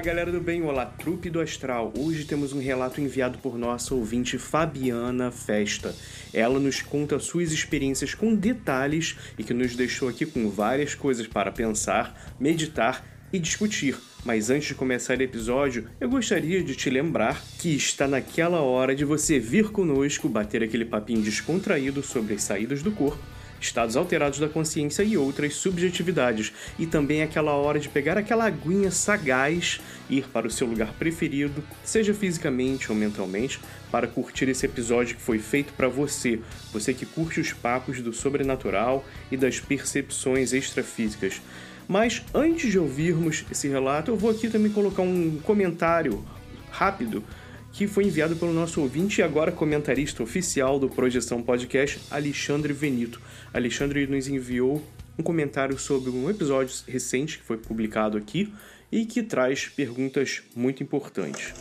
Olá galera do bem, olá trupe do astral. Hoje temos um relato enviado por nossa ouvinte Fabiana Festa. Ela nos conta suas experiências com detalhes e que nos deixou aqui com várias coisas para pensar, meditar e discutir. Mas antes de começar o episódio, eu gostaria de te lembrar que está naquela hora de você vir conosco bater aquele papinho descontraído sobre as saídas do corpo estados alterados da consciência e outras subjetividades. E também é aquela hora de pegar aquela aguinha sagaz, ir para o seu lugar preferido, seja fisicamente ou mentalmente, para curtir esse episódio que foi feito para você, você que curte os papos do sobrenatural e das percepções extrafísicas. Mas antes de ouvirmos esse relato, eu vou aqui também colocar um comentário rápido que foi enviado pelo nosso ouvinte e agora comentarista oficial do Projeção Podcast, Alexandre Venito. Alexandre nos enviou um comentário sobre um episódio recente que foi publicado aqui e que traz perguntas muito importantes.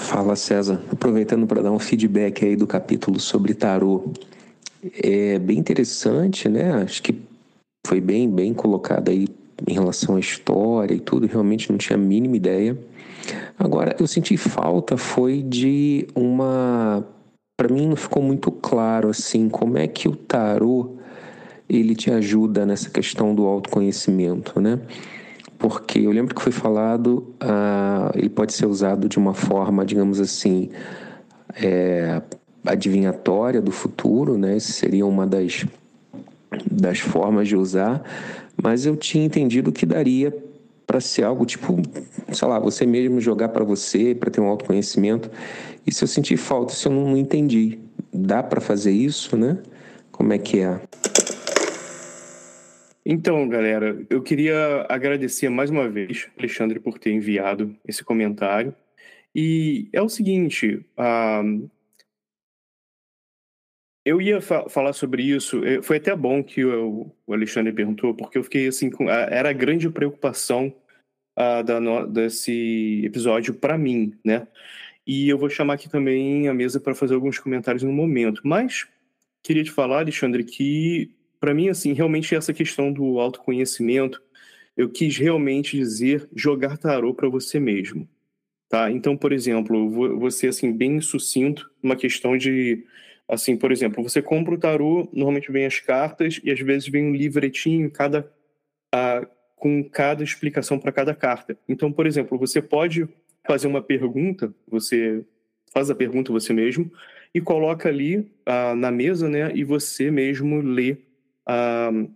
Fala César, aproveitando para dar um feedback aí do capítulo sobre tarô. É bem interessante, né? Acho que foi bem bem colocado aí em relação à história e tudo, realmente não tinha a mínima ideia. Agora, eu senti falta foi de uma para mim não ficou muito claro assim como é que o tarô ele te ajuda nessa questão do autoconhecimento, né? Porque eu lembro que foi falado, uh, ele pode ser usado de uma forma, digamos assim, é, adivinhatória do futuro, né? Essa seria uma das, das formas de usar, mas eu tinha entendido que daria para ser algo tipo, sei lá, você mesmo jogar para você, para ter um autoconhecimento. E se eu senti falta, se eu não, entendi, dá para fazer isso, né? Como é que é? Então, galera, eu queria agradecer mais uma vez, Alexandre, por ter enviado esse comentário. E é o seguinte, uh, eu ia fa falar sobre isso, eh, foi até bom que o, Alexandre perguntou, porque eu fiquei assim, com, era a grande preocupação uh, da no, desse episódio para mim, né? E eu vou chamar aqui também a mesa para fazer alguns comentários no momento. Mas queria te falar, Alexandre, que para mim, assim, realmente essa questão do autoconhecimento, eu quis realmente dizer jogar tarô para você mesmo, tá? Então, por exemplo, você assim bem sucinto, uma questão de assim, por exemplo, você compra o tarô, normalmente vem as cartas e às vezes vem um livretinho cada a, com cada explicação para cada carta. Então, por exemplo, você pode fazer uma pergunta, você faz a pergunta você mesmo e coloca ali uh, na mesa, né? E você mesmo lê uh,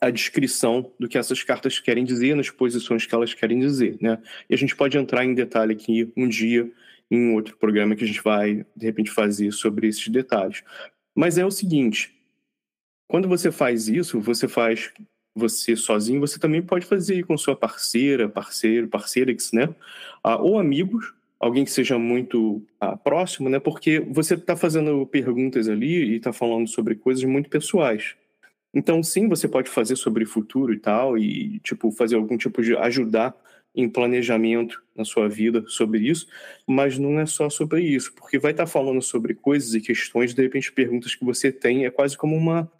a descrição do que essas cartas querem dizer, nas posições que elas querem dizer, né? E a gente pode entrar em detalhe aqui um dia em outro programa que a gente vai de repente fazer sobre esses detalhes. Mas é o seguinte, quando você faz isso, você faz você sozinho, você também pode fazer com sua parceira, parceiro, parceira, né? Ah, ou amigos, alguém que seja muito ah, próximo, né? Porque você está fazendo perguntas ali e está falando sobre coisas muito pessoais. Então, sim, você pode fazer sobre futuro e tal, e, tipo, fazer algum tipo de ajudar em planejamento na sua vida sobre isso, mas não é só sobre isso, porque vai estar tá falando sobre coisas e questões, de repente, perguntas que você tem, é quase como uma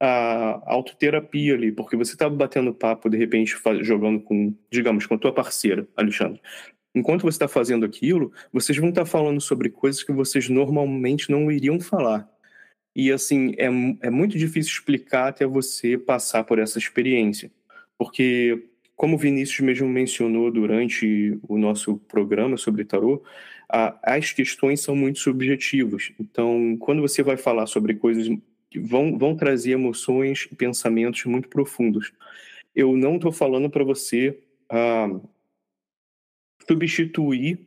a autoterapia ali, porque você está batendo papo, de repente, jogando com, digamos, com a tua parceira, Alexandre. Enquanto você está fazendo aquilo, vocês vão estar tá falando sobre coisas que vocês normalmente não iriam falar. E, assim, é, é muito difícil explicar até você passar por essa experiência. Porque, como o Vinícius mesmo mencionou durante o nosso programa sobre tarô, as questões são muito subjetivas. Então, quando você vai falar sobre coisas que vão, vão trazer emoções e pensamentos muito profundos. Eu não estou falando para você ah, substituir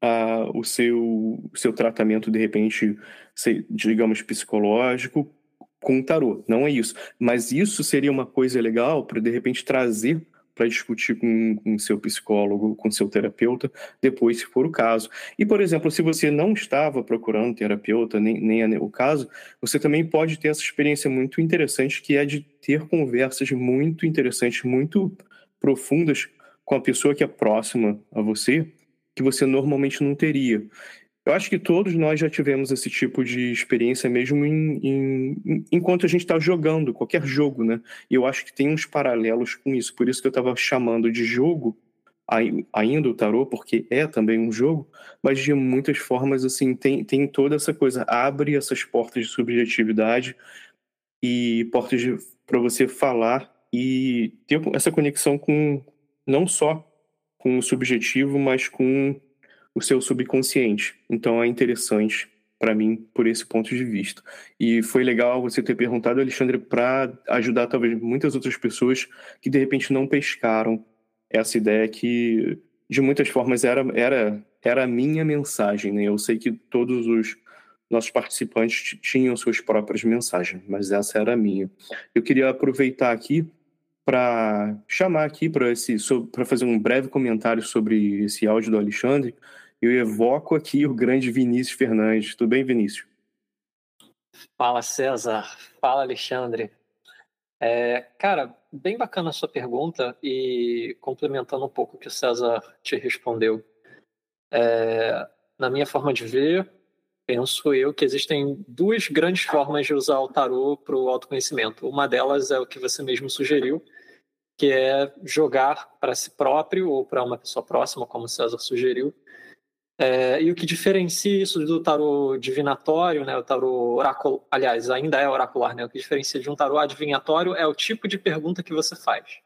ah, o, seu, seu tratamento, de repente, digamos, psicológico com tarô. Não é isso. Mas isso seria uma coisa legal para, de repente, trazer para discutir com, com seu psicólogo, com seu terapeuta, depois, se for o caso. E, por exemplo, se você não estava procurando terapeuta, nem, nem é o caso, você também pode ter essa experiência muito interessante, que é de ter conversas muito interessantes, muito profundas com a pessoa que é próxima a você, que você normalmente não teria. Eu acho que todos nós já tivemos esse tipo de experiência mesmo em, em, enquanto a gente está jogando qualquer jogo, né? E eu acho que tem uns paralelos com isso. Por isso que eu estava chamando de jogo ainda o tarô, porque é também um jogo, mas de muitas formas assim tem, tem toda essa coisa abre essas portas de subjetividade e portas para você falar e ter essa conexão com não só com o subjetivo, mas com o seu subconsciente. Então é interessante para mim por esse ponto de vista. E foi legal você ter perguntado, Alexandre, para ajudar talvez muitas outras pessoas que de repente não pescaram essa ideia que de muitas formas era era era a minha mensagem, né? Eu sei que todos os nossos participantes tinham suas próprias mensagens, mas essa era a minha. Eu queria aproveitar aqui para chamar aqui para esse para fazer um breve comentário sobre esse áudio do Alexandre eu evoco aqui o grande Vinícius Fernandes. Tudo bem, Vinícius? Fala, César. Fala, Alexandre. É, cara, bem bacana a sua pergunta e complementando um pouco o que o César te respondeu. É, na minha forma de ver, penso eu que existem duas grandes formas de usar o tarô para o autoconhecimento. Uma delas é o que você mesmo sugeriu, que é jogar para si próprio ou para uma pessoa próxima, como o César sugeriu, é, e o que diferencia isso do tarô divinatório, né, o tarô oráculo, aliás, ainda é oracular, né, o que diferencia de um tarô adivinhatório é o tipo de pergunta que você faz.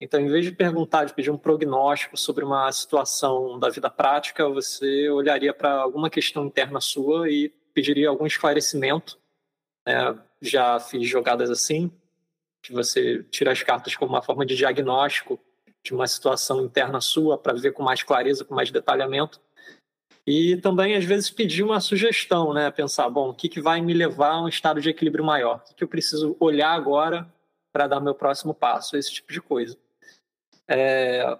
Então, em vez de perguntar, de pedir um prognóstico sobre uma situação da vida prática, você olharia para alguma questão interna sua e pediria algum esclarecimento. Né? Já fiz jogadas assim, que você tira as cartas como uma forma de diagnóstico de uma situação interna sua para ver com mais clareza, com mais detalhamento e também, às vezes, pedir uma sugestão, né? Pensar, bom, o que, que vai me levar a um estado de equilíbrio maior? O que, que eu preciso olhar agora para dar meu próximo passo? Esse tipo de coisa. É...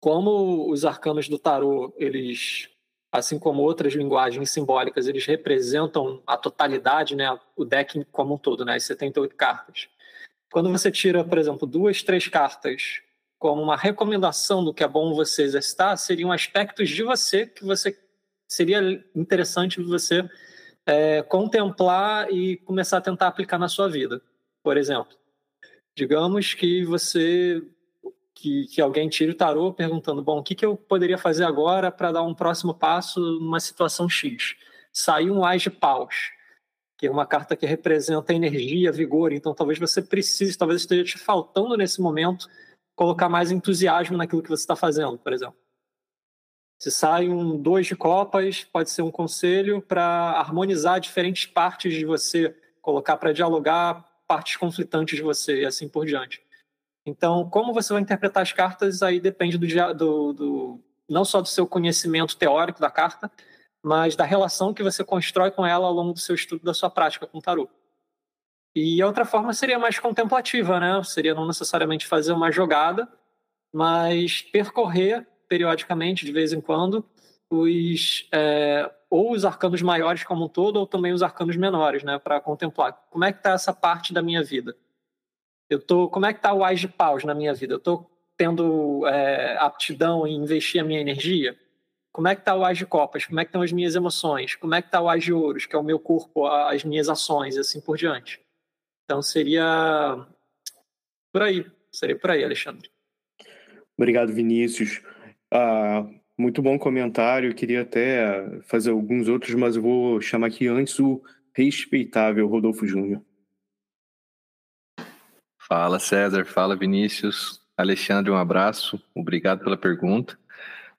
Como os arcanos do tarô, eles, assim como outras linguagens simbólicas, eles representam a totalidade, né? O deck como um todo, né? As 78 cartas. Quando você tira, por exemplo, duas, três cartas como uma recomendação do que é bom você exercitar, seriam aspectos de você que você seria interessante você é, contemplar e começar a tentar aplicar na sua vida. Por exemplo, digamos que você que, que alguém tire o tarô perguntando, bom, o que, que eu poderia fazer agora para dar um próximo passo numa situação X? Saiu um Ás de Paus, que é uma carta que representa energia, vigor, então talvez você precise, talvez esteja te faltando nesse momento colocar mais entusiasmo naquilo que você está fazendo, por exemplo. Se sai um dois de copas, pode ser um conselho para harmonizar diferentes partes de você, colocar para dialogar partes conflitantes de você e assim por diante. Então, como você vai interpretar as cartas aí depende do, do, do não só do seu conhecimento teórico da carta, mas da relação que você constrói com ela ao longo do seu estudo da sua prática com o tarot. E a outra forma seria mais contemplativa, né? Seria não necessariamente fazer uma jogada, mas percorrer periodicamente, de vez em quando, os é, ou os arcanos maiores como um todo ou também os arcanos menores, né, para contemplar como é que está essa parte da minha vida. Eu tô, como é que está o Ais de Paus na minha vida? Eu estou tendo é, aptidão em investir a minha energia? Como é que está o Ais de Copas? Como é que estão as minhas emoções? Como é que está o Ais de Ouros, que é o meu corpo, as minhas ações e assim por diante? Então seria por aí, seria por aí, Alexandre. Obrigado, Vinícius. Ah, muito bom comentário. Queria até fazer alguns outros, mas eu vou chamar aqui antes o respeitável Rodolfo Júnior. Fala, César. Fala, Vinícius. Alexandre, um abraço. Obrigado pela pergunta.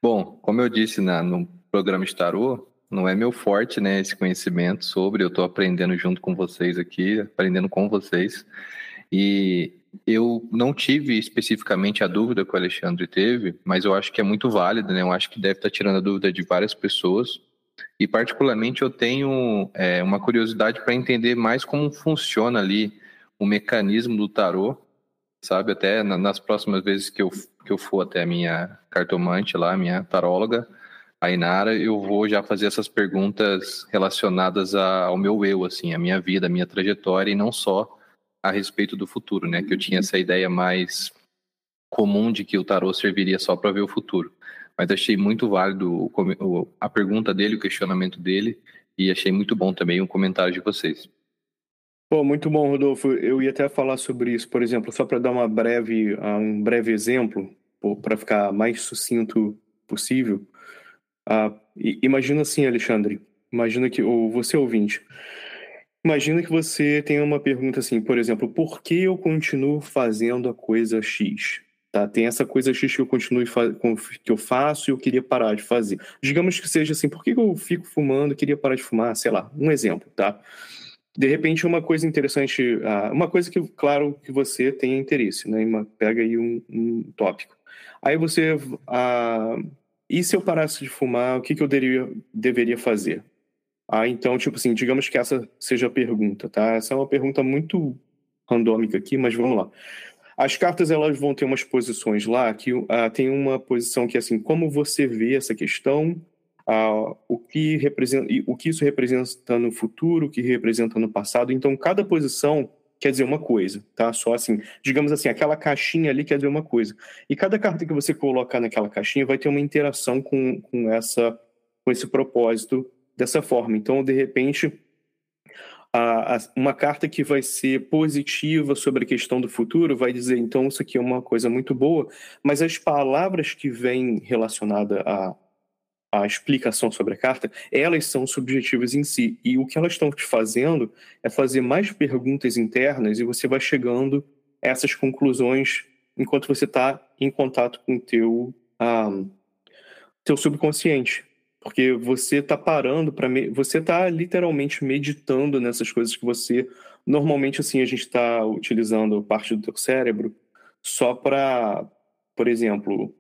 Bom, como eu disse na, no programa Starô, não é meu forte, né, esse conhecimento sobre. Eu estou aprendendo junto com vocês aqui, aprendendo com vocês. E eu não tive especificamente a dúvida que o Alexandre teve, mas eu acho que é muito válida, né? Eu acho que deve estar tirando a dúvida de várias pessoas. E, particularmente, eu tenho é, uma curiosidade para entender mais como funciona ali o mecanismo do tarô, sabe? Até nas próximas vezes que eu, que eu for até a minha cartomante lá, minha taróloga, a Inara, eu vou já fazer essas perguntas relacionadas ao meu eu, assim, a minha vida, a minha trajetória, e não só a respeito do futuro, né? Que eu tinha essa ideia mais comum de que o tarô serviria só para ver o futuro. Mas achei muito válido a pergunta dele, o questionamento dele, e achei muito bom também o comentário de vocês. Pô, muito bom, Rodolfo. Eu ia até falar sobre isso, por exemplo, só para dar uma breve, um breve exemplo, para ficar mais sucinto possível. Uh, imagina assim, Alexandre. Imagina que, ou você ouvinte, Imagina que você tem uma pergunta assim, por exemplo, por que eu continuo fazendo a coisa X? Tá? Tem essa coisa X que eu continuo que eu faço e eu queria parar de fazer. Digamos que seja assim, por que eu fico fumando queria parar de fumar? Sei lá, um exemplo, tá? De repente, uma coisa interessante, ah, uma coisa que, claro, que você tenha interesse, né? Pega aí um, um tópico. Aí você, ah, e se eu parasse de fumar, o que, que eu deveria, deveria fazer? Ah, então, tipo assim, digamos que essa seja a pergunta, tá? Essa é uma pergunta muito randômica aqui, mas vamos lá. As cartas elas vão ter umas posições lá que uh, tem uma posição que é assim, como você vê essa questão, uh, o que representa, o que isso representa no futuro, o que representa no passado. Então, cada posição quer dizer uma coisa, tá? Só assim, digamos assim, aquela caixinha ali quer dizer uma coisa. E cada carta que você colocar naquela caixinha vai ter uma interação com, com essa com esse propósito dessa forma. Então, de repente, a, a, uma carta que vai ser positiva sobre a questão do futuro vai dizer, então, isso aqui é uma coisa muito boa, mas as palavras que vêm relacionadas à, à explicação sobre a carta, elas são subjetivas em si. E o que elas estão te fazendo é fazer mais perguntas internas e você vai chegando a essas conclusões enquanto você está em contato com o teu, um, teu subconsciente. Porque você está parando para me... você está literalmente meditando nessas coisas que você normalmente assim a gente está utilizando parte do teu cérebro só para, por exemplo,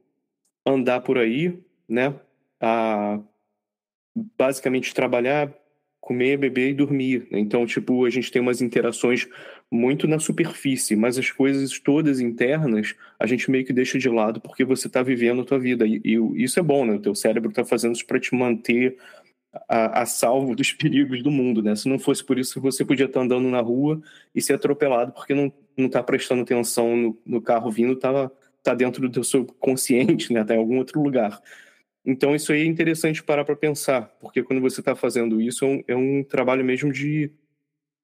andar por aí, né? A basicamente trabalhar, comer, beber e dormir. Né? Então, tipo, a gente tem umas interações muito na superfície, mas as coisas todas internas a gente meio que deixa de lado porque você está vivendo a tua vida. E, e, isso é bom, né? O teu cérebro está fazendo isso para te manter a, a, salvo dos perigos do mundo, né? Se não fosse por isso, você podia estar tá andando na rua e ser atropelado porque não, não tá prestando atenção no, no carro vindo, tá, tá dentro do teu subconsciente, né? Tá em algum outro lugar. Então, isso aí é interessante parar para pensar, porque quando você está fazendo isso, é um, é um, trabalho mesmo de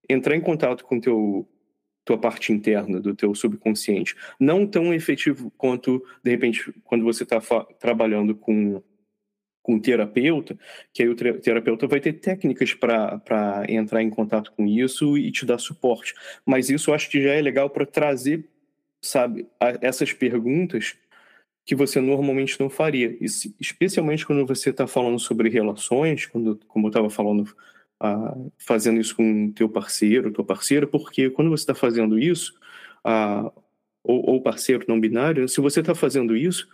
entrar em contato com teu tua parte interna do teu subconsciente. Não tão efetivo quanto, de repente, quando você está trabalhando com com um terapeuta, que aí o terapeuta vai ter técnicas para entrar em contato com isso e te dar suporte. Mas isso eu acho que já é legal para trazer, sabe, essas perguntas que você normalmente não faria. especialmente quando você está falando sobre relações, quando, como eu estava falando, uh, fazendo isso com teu parceiro, tua parceira, porque quando você está fazendo isso, uh, ou, ou, parceiro não binário, se você está fazendo isso,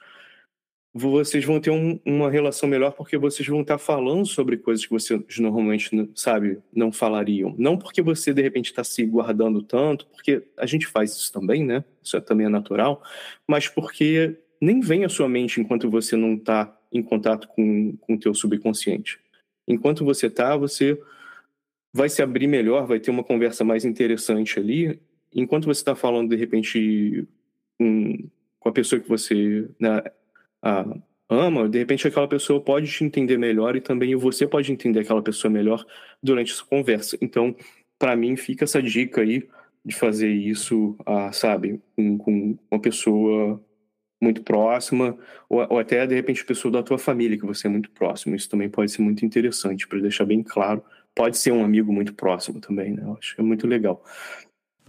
vocês vão ter um, uma relação melhor porque vocês vão estar tá falando sobre coisas que vocês normalmente, sabe, não falariam. Não porque você, de repente, está se guardando tanto, porque a gente faz isso também, né? Isso é, também é natural, mas porque nem vem à sua mente enquanto você não está em contato com o teu subconsciente. Enquanto você está, você vai se abrir melhor, vai ter uma conversa mais interessante ali. Enquanto você está falando, de repente, com, com a pessoa que você né, a, ama, de repente aquela pessoa pode te entender melhor e também você pode entender aquela pessoa melhor durante essa conversa. Então, para mim, fica essa dica aí de fazer isso, ah, sabe, com, com uma pessoa muito próxima, ou, ou, até de repente pessoa da tua família que você é muito próximo. Isso também pode ser muito interessante, para deixar bem claro. Pode ser um amigo muito próximo também, né? Eu acho que é muito legal.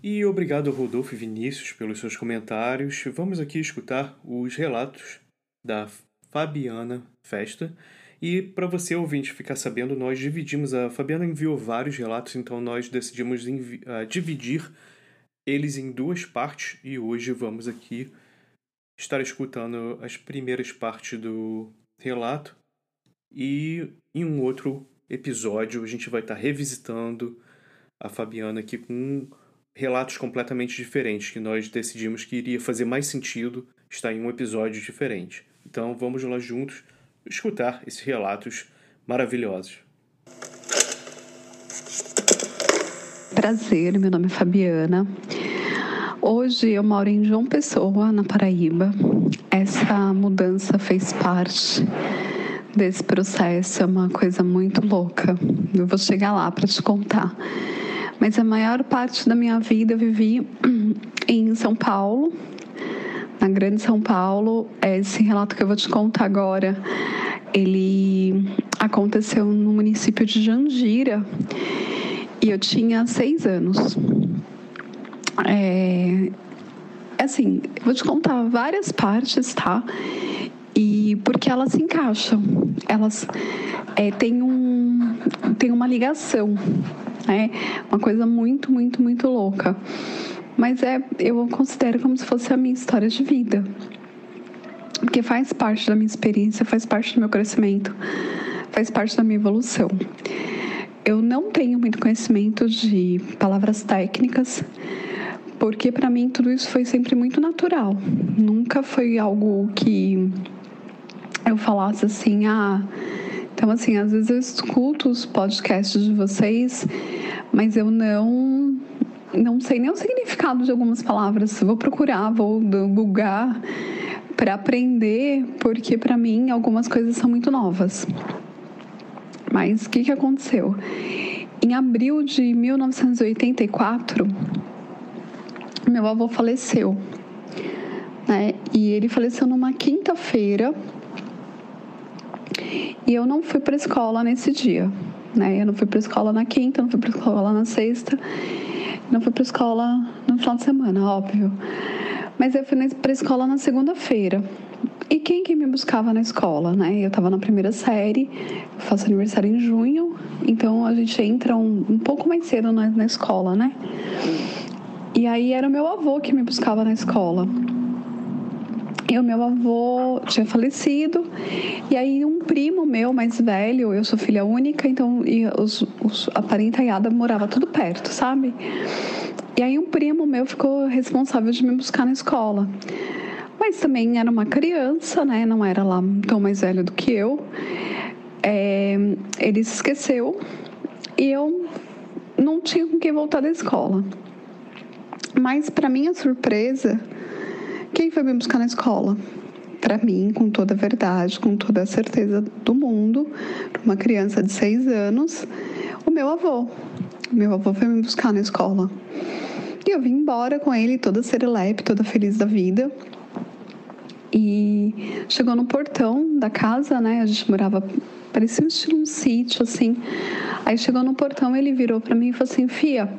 E obrigado Rodolfo e Vinícius pelos seus comentários. Vamos aqui escutar os relatos da Fabiana Festa. E para você ouvinte ficar sabendo, nós dividimos. A Fabiana enviou vários relatos, então nós decidimos uh, dividir eles em duas partes e hoje vamos aqui estar escutando as primeiras partes do relato e em um outro episódio a gente vai estar revisitando a Fabiana aqui com relatos completamente diferentes que nós decidimos que iria fazer mais sentido estar em um episódio diferente. Então vamos lá juntos escutar esses relatos maravilhosos. Prazer, meu nome é Fabiana. Hoje eu moro em João Pessoa, na Paraíba. Essa mudança fez parte desse processo, é uma coisa muito louca. Eu vou chegar lá para te contar. Mas a maior parte da minha vida eu vivi em São Paulo, na Grande São Paulo. Esse relato que eu vou te contar agora, ele aconteceu no município de Jandira e eu tinha seis anos. É, assim, eu vou te contar várias partes, tá? E porque elas se encaixam, elas é, têm, um, têm uma ligação, né? Uma coisa muito, muito, muito louca. Mas é, eu considero como se fosse a minha história de vida. Porque faz parte da minha experiência, faz parte do meu crescimento, faz parte da minha evolução. Eu não tenho muito conhecimento de palavras técnicas, porque para mim tudo isso foi sempre muito natural. Nunca foi algo que eu falasse assim, ah. Então, assim, às vezes eu escuto os podcasts de vocês, mas eu não não sei nem o significado de algumas palavras. Vou procurar, vou googar para aprender, porque para mim algumas coisas são muito novas. Mas o que, que aconteceu? Em abril de 1984, meu avô faleceu. Né? E ele faleceu numa quinta-feira. E eu não fui para escola nesse dia. Né? Eu não fui para escola na quinta, não fui para escola na sexta, não fui para escola no final de semana, óbvio. Mas eu fui para escola na segunda-feira. E quem que me buscava na escola, né? Eu estava na primeira série, faço aniversário em junho, então a gente entra um, um pouco mais cedo na, na escola, né? E aí era o meu avô que me buscava na escola. E o meu avô tinha falecido, e aí um primo meu mais velho, eu sou filha única, então e os, os, a parentaiada morava tudo perto, sabe? E aí um primo meu ficou responsável de me buscar na escola. Mas também era uma criança, né? Não era lá tão mais velho do que eu. É, ele se esqueceu e eu não tinha com quem voltar da escola. Mas, para minha surpresa, quem foi me buscar na escola? Para mim, com toda a verdade, com toda a certeza do mundo, uma criança de seis anos, o meu avô. Meu avô foi me buscar na escola. E eu vim embora com ele, toda serelepe, toda feliz da vida. E chegou no portão da casa, né? A gente morava, parecia um um sítio, assim. Aí chegou no portão, ele virou para mim e falou assim: Fia,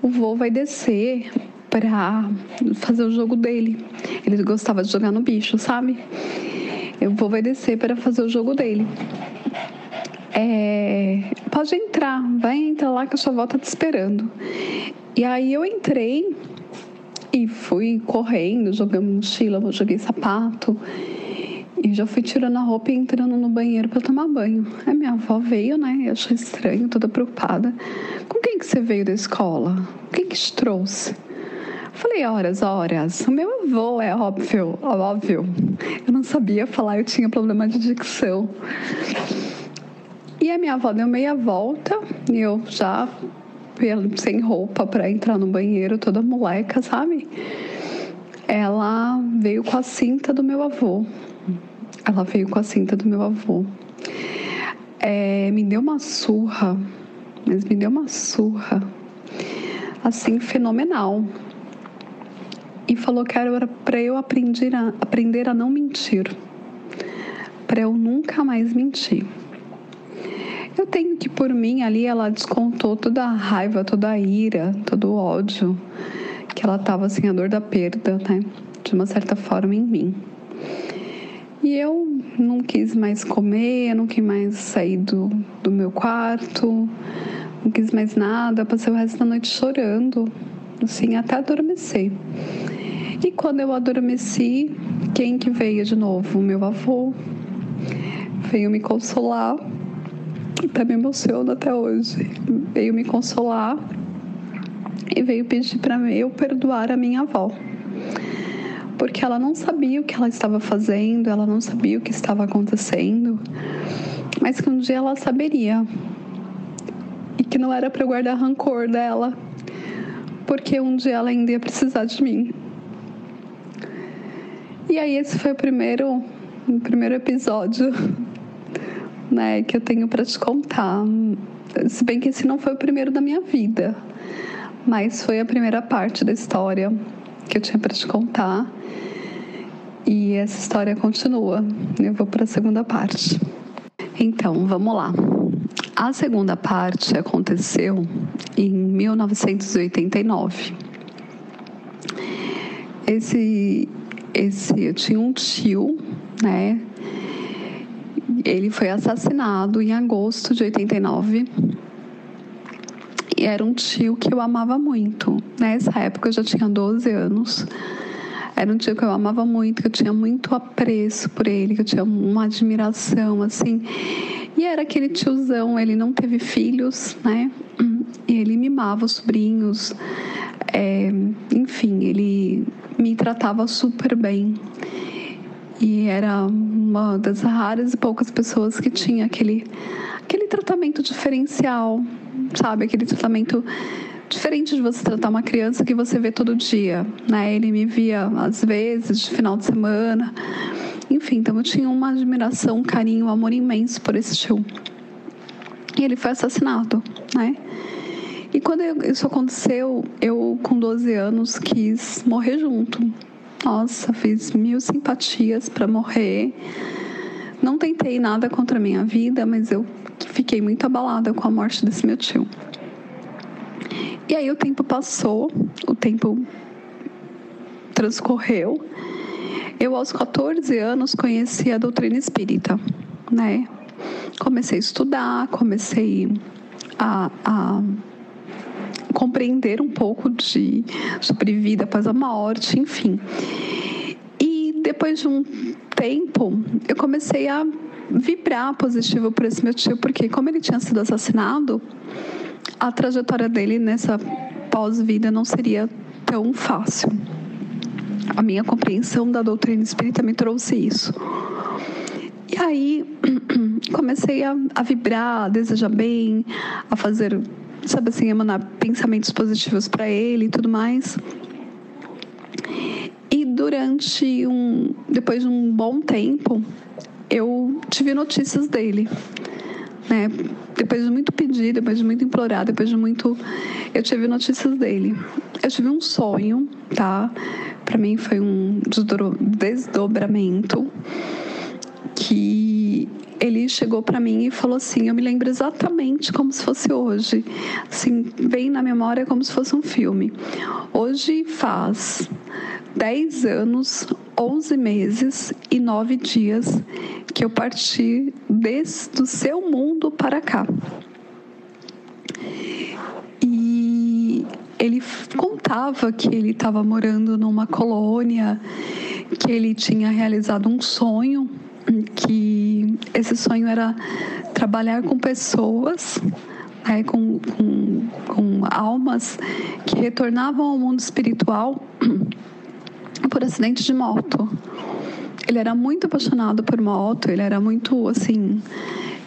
o vô vai descer para fazer o jogo dele. Ele gostava de jogar no bicho, sabe? O vô vai descer para fazer o jogo dele. É, pode entrar, vai entrar lá que a sua avó tá te esperando. E aí eu entrei e fui correndo, jogando mochila, joguei sapato. E já fui tirando a roupa e entrando no banheiro para tomar banho. Aí minha avó veio, né? Eu achei estranho, toda preocupada. Com quem que você veio da escola? Quem que te trouxe? Falei, horas, horas. O meu avô é óbvio, óbvio. Eu não sabia falar, eu tinha problema de dicção. E a minha avó deu meia volta e eu já sem roupa para entrar no banheiro, toda moleca, sabe? Ela veio com a cinta do meu avô. Ela veio com a cinta do meu avô. É, me deu uma surra, mas me deu uma surra, assim, fenomenal. E falou que era para eu aprender a, aprender a não mentir, para eu nunca mais mentir. Eu tenho que, por mim, ali ela descontou toda a raiva, toda a ira, todo o ódio que ela estava assim, a dor da perda, né? De uma certa forma em mim. E eu não quis mais comer, eu não quis mais sair do, do meu quarto, não quis mais nada, passei o resto da noite chorando, assim, até adormecer. E quando eu adormeci, quem que veio de novo? O meu avô veio me consolar até me emociona até hoje. Veio me consolar e veio pedir para eu perdoar a minha avó. Porque ela não sabia o que ela estava fazendo, ela não sabia o que estava acontecendo, mas que um dia ela saberia. E que não era para guardar rancor dela, porque um dia ela ainda ia precisar de mim. E aí esse foi o primeiro, o primeiro episódio né, que eu tenho para te contar. Se bem que esse não foi o primeiro da minha vida, mas foi a primeira parte da história que eu tinha para te contar. E essa história continua. Eu vou para a segunda parte. Então, vamos lá. A segunda parte aconteceu em 1989. Esse, esse, eu tinha um tio, né, ele foi assassinado em agosto de 89. E era um tio que eu amava muito. Nessa época eu já tinha 12 anos. Era um tio que eu amava muito, que eu tinha muito apreço por ele, que eu tinha uma admiração, assim. E era aquele tiozão, ele não teve filhos, né? E ele mimava os sobrinhos. É, enfim, ele me tratava super bem. E era uma das raras e poucas pessoas que tinha aquele, aquele tratamento diferencial, sabe? Aquele tratamento diferente de você tratar uma criança que você vê todo dia, né? Ele me via às vezes de final de semana. Enfim, então eu tinha uma admiração, um carinho, um amor imenso por esse tio. E ele foi assassinado, né? E quando isso aconteceu, eu com 12 anos quis morrer junto, nossa, fiz mil simpatias para morrer. Não tentei nada contra a minha vida, mas eu fiquei muito abalada com a morte desse meu tio. E aí o tempo passou, o tempo transcorreu. Eu, aos 14 anos, conheci a doutrina espírita, né? Comecei a estudar, comecei a, a compreender um pouco de sobre vida após a morte, enfim. E depois de um tempo, eu comecei a vibrar positivo por esse meu tio, porque como ele tinha sido assassinado, a trajetória dele nessa pós-vida não seria tão fácil. A minha compreensão da doutrina espírita me trouxe isso. E aí comecei a, a vibrar, a desejar bem, a fazer sabe assim, emanar pensamentos positivos para ele e tudo mais. E durante um, depois de um bom tempo, eu tive notícias dele, né? Depois de muito pedir, depois de muito implorar, depois de muito, eu tive notícias dele. Eu tive um sonho, tá? Para mim foi um desdobramento que ele chegou para mim e falou assim: Eu me lembro exatamente como se fosse hoje. Assim, vem na memória como se fosse um filme. Hoje faz 10 anos, 11 meses e 9 dias que eu parti desde o seu mundo para cá. E ele contava que ele estava morando numa colônia, que ele tinha realizado um sonho que esse sonho era trabalhar com pessoas né, com, com, com almas que retornavam ao mundo espiritual por acidente de moto. Ele era muito apaixonado por moto, ele era muito assim.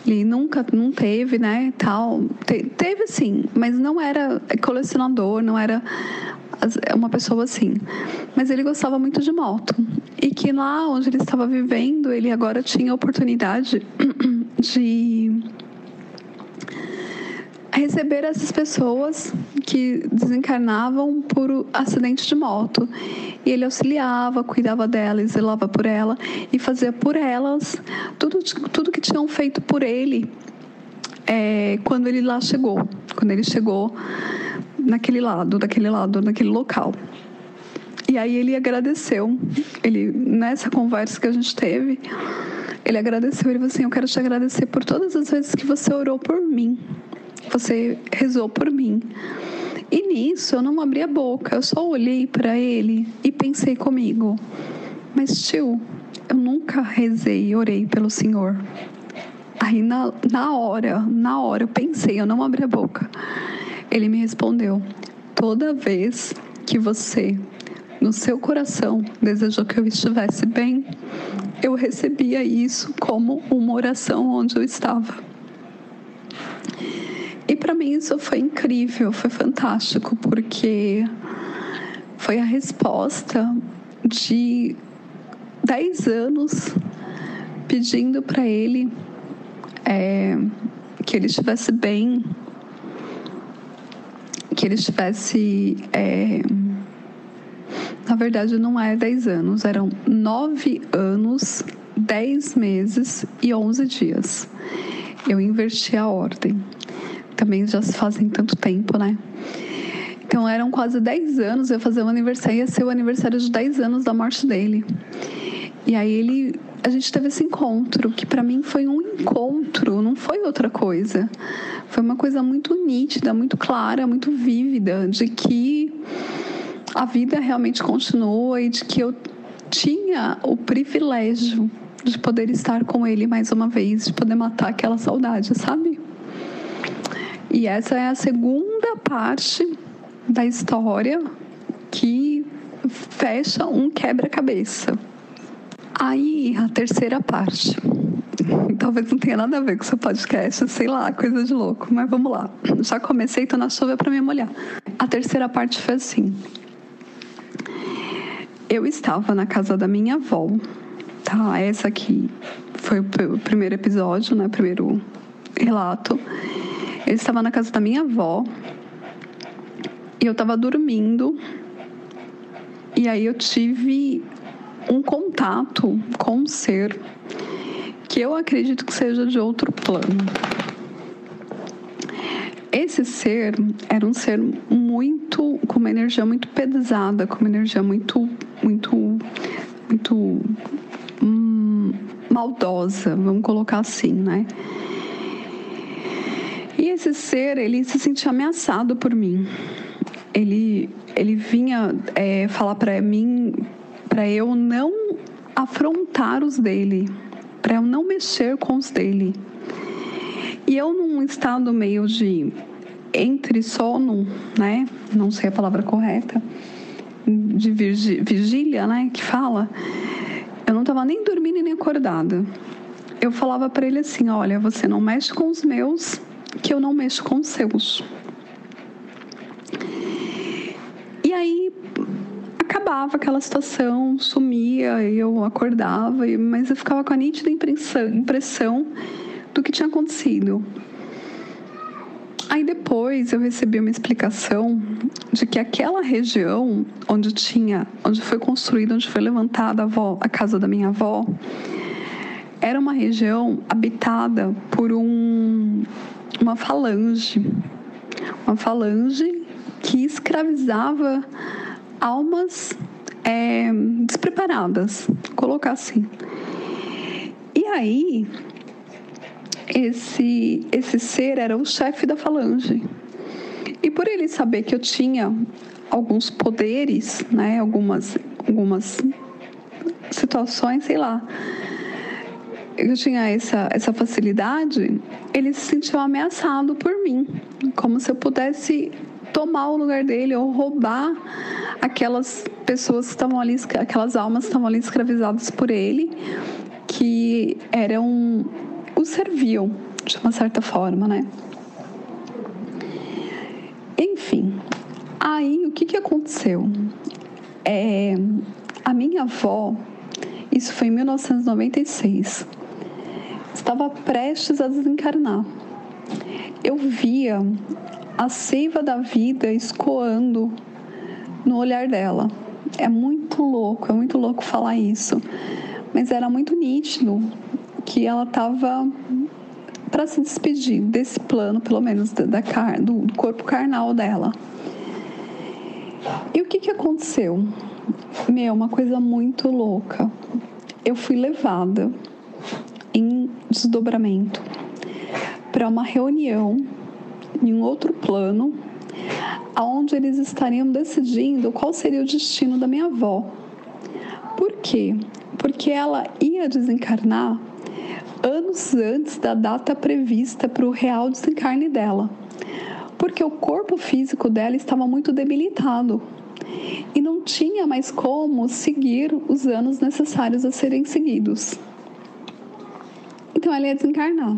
Ele nunca não teve, né, tal. Te, teve sim, mas não era colecionador, não era uma pessoa assim. Mas ele gostava muito de moto. E que lá onde ele estava vivendo, ele agora tinha a oportunidade de receber essas pessoas que desencarnavam por acidente de moto. E ele auxiliava, cuidava delas, zelava por ela e fazia por elas tudo, tudo que tinham feito por ele é, quando ele lá chegou. Quando ele chegou naquele lado, daquele lado, naquele local. E aí ele agradeceu. Ele nessa conversa que a gente teve, ele agradeceu. Ele falou assim: "Eu quero te agradecer por todas as vezes que você orou por mim. Você rezou por mim." E nisso eu não abri a boca, eu só olhei para ele e pensei comigo: "Mas tio, eu nunca rezei e orei pelo Senhor." Aí na, na hora, na hora eu pensei, eu não abri a boca. Ele me respondeu: Toda vez que você, no seu coração, desejou que eu estivesse bem, eu recebia isso como uma oração onde eu estava. E para mim isso foi incrível, foi fantástico, porque foi a resposta de 10 anos pedindo para ele é, que ele estivesse bem, que ele estivesse. É, na verdade, não é 10 anos, eram 9 anos, 10 meses e 11 dias. Eu inverti a ordem. Também já se fazem tanto tempo, né? Então eram quase 10 anos, eu ia fazer um aniversário, ia ser o aniversário de 10 anos da morte dele. E aí ele a gente teve esse encontro, que para mim foi um encontro, não foi outra coisa. Foi uma coisa muito nítida, muito clara, muito vívida, de que a vida realmente continua e de que eu tinha o privilégio de poder estar com ele mais uma vez, de poder matar aquela saudade, sabe? E essa é a segunda parte da história que fecha um quebra-cabeça. Aí, a terceira parte. Talvez não tenha nada a ver com seu podcast, sei lá, coisa de louco, mas vamos lá. Já comecei, tô na chuva para me molhar. A terceira parte foi assim. Eu estava na casa da minha avó, tá? Essa aqui foi o primeiro episódio, né? Primeiro relato. Eu estava na casa da minha avó e eu estava dormindo. E aí eu tive um contato com um ser que eu acredito que seja de outro plano. Esse ser era um ser muito com uma energia muito pesada, com uma energia muito muito muito hum, maldosa, vamos colocar assim, né? E esse ser, ele se sentia ameaçado por mim. Ele, ele vinha é, falar para mim para eu não afrontar os dele, para eu não mexer com os dele. E eu num estado meio de entre sono, né? Não sei a palavra correta, de vigília, né? Que fala. Eu não estava nem dormindo nem acordada. Eu falava para ele assim: olha, você não mexe com os meus, que eu não mexo com os seus. E aí acabava aquela situação, sumia, eu acordava, mas eu ficava com a nítida impressão, impressão do que tinha acontecido. Aí depois eu recebi uma explicação de que aquela região onde tinha, onde foi construída, onde foi levantada a, avó, a casa da minha avó, era uma região habitada por um, uma falange, uma falange que escravizava almas é, despreparadas, colocar assim. E aí, esse, esse ser era o chefe da falange. E por ele saber que eu tinha alguns poderes, né, algumas, algumas situações, sei lá, eu tinha essa, essa facilidade, ele se sentiu ameaçado por mim, como se eu pudesse tomar o lugar dele ou roubar aquelas pessoas que estavam ali, aquelas almas que estavam ali escravizadas por ele, que eram o serviam de uma certa forma, né? Enfim, aí o que, que aconteceu? É, a minha avó, isso foi em 1996, estava prestes a desencarnar. Eu via a seiva da vida escoando no olhar dela. É muito louco, é muito louco falar isso, mas era muito nítido que ela estava para se despedir desse plano, pelo menos da, da car do, do corpo carnal dela. E o que, que aconteceu? Meu, uma coisa muito louca. Eu fui levada em desdobramento para uma reunião em um outro plano, aonde eles estariam decidindo qual seria o destino da minha avó. Por quê? Porque ela ia desencarnar anos antes da data prevista para o real desencarne dela, porque o corpo físico dela estava muito debilitado e não tinha mais como seguir os anos necessários a serem seguidos. Então ela ia desencarnar.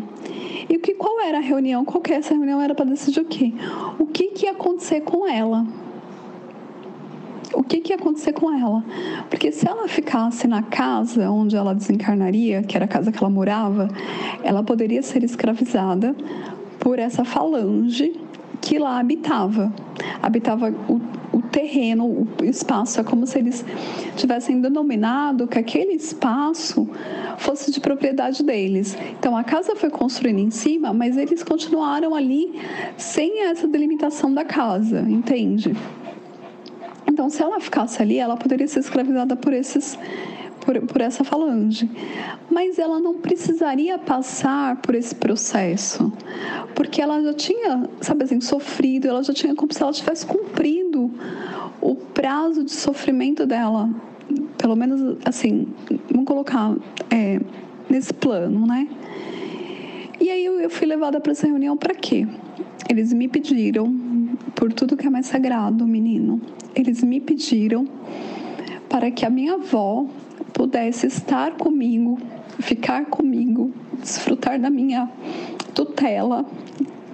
E o que, qual era a reunião? Qual que é essa reunião? Era para decidir o quê? O que, que ia acontecer com ela? o que, que ia acontecer com ela. Porque se ela ficasse na casa onde ela desencarnaria, que era a casa que ela morava, ela poderia ser escravizada por essa falange que lá habitava. Habitava o, o terreno, o espaço. É como se eles tivessem denominado que aquele espaço fosse de propriedade deles. Então a casa foi construída em cima, mas eles continuaram ali sem essa delimitação da casa, entende? Então, se ela ficasse ali, ela poderia ser escravizada por esses por, por, essa falange. Mas ela não precisaria passar por esse processo, porque ela já tinha, sabe assim, sofrido, ela já tinha como se ela tivesse cumprido o prazo de sofrimento dela. Pelo menos, assim, vamos colocar é, nesse plano, né? E aí eu fui levada para essa reunião para quê? Eles me pediram, por tudo que é mais sagrado, menino, eles me pediram para que a minha avó pudesse estar comigo, ficar comigo, desfrutar da minha tutela,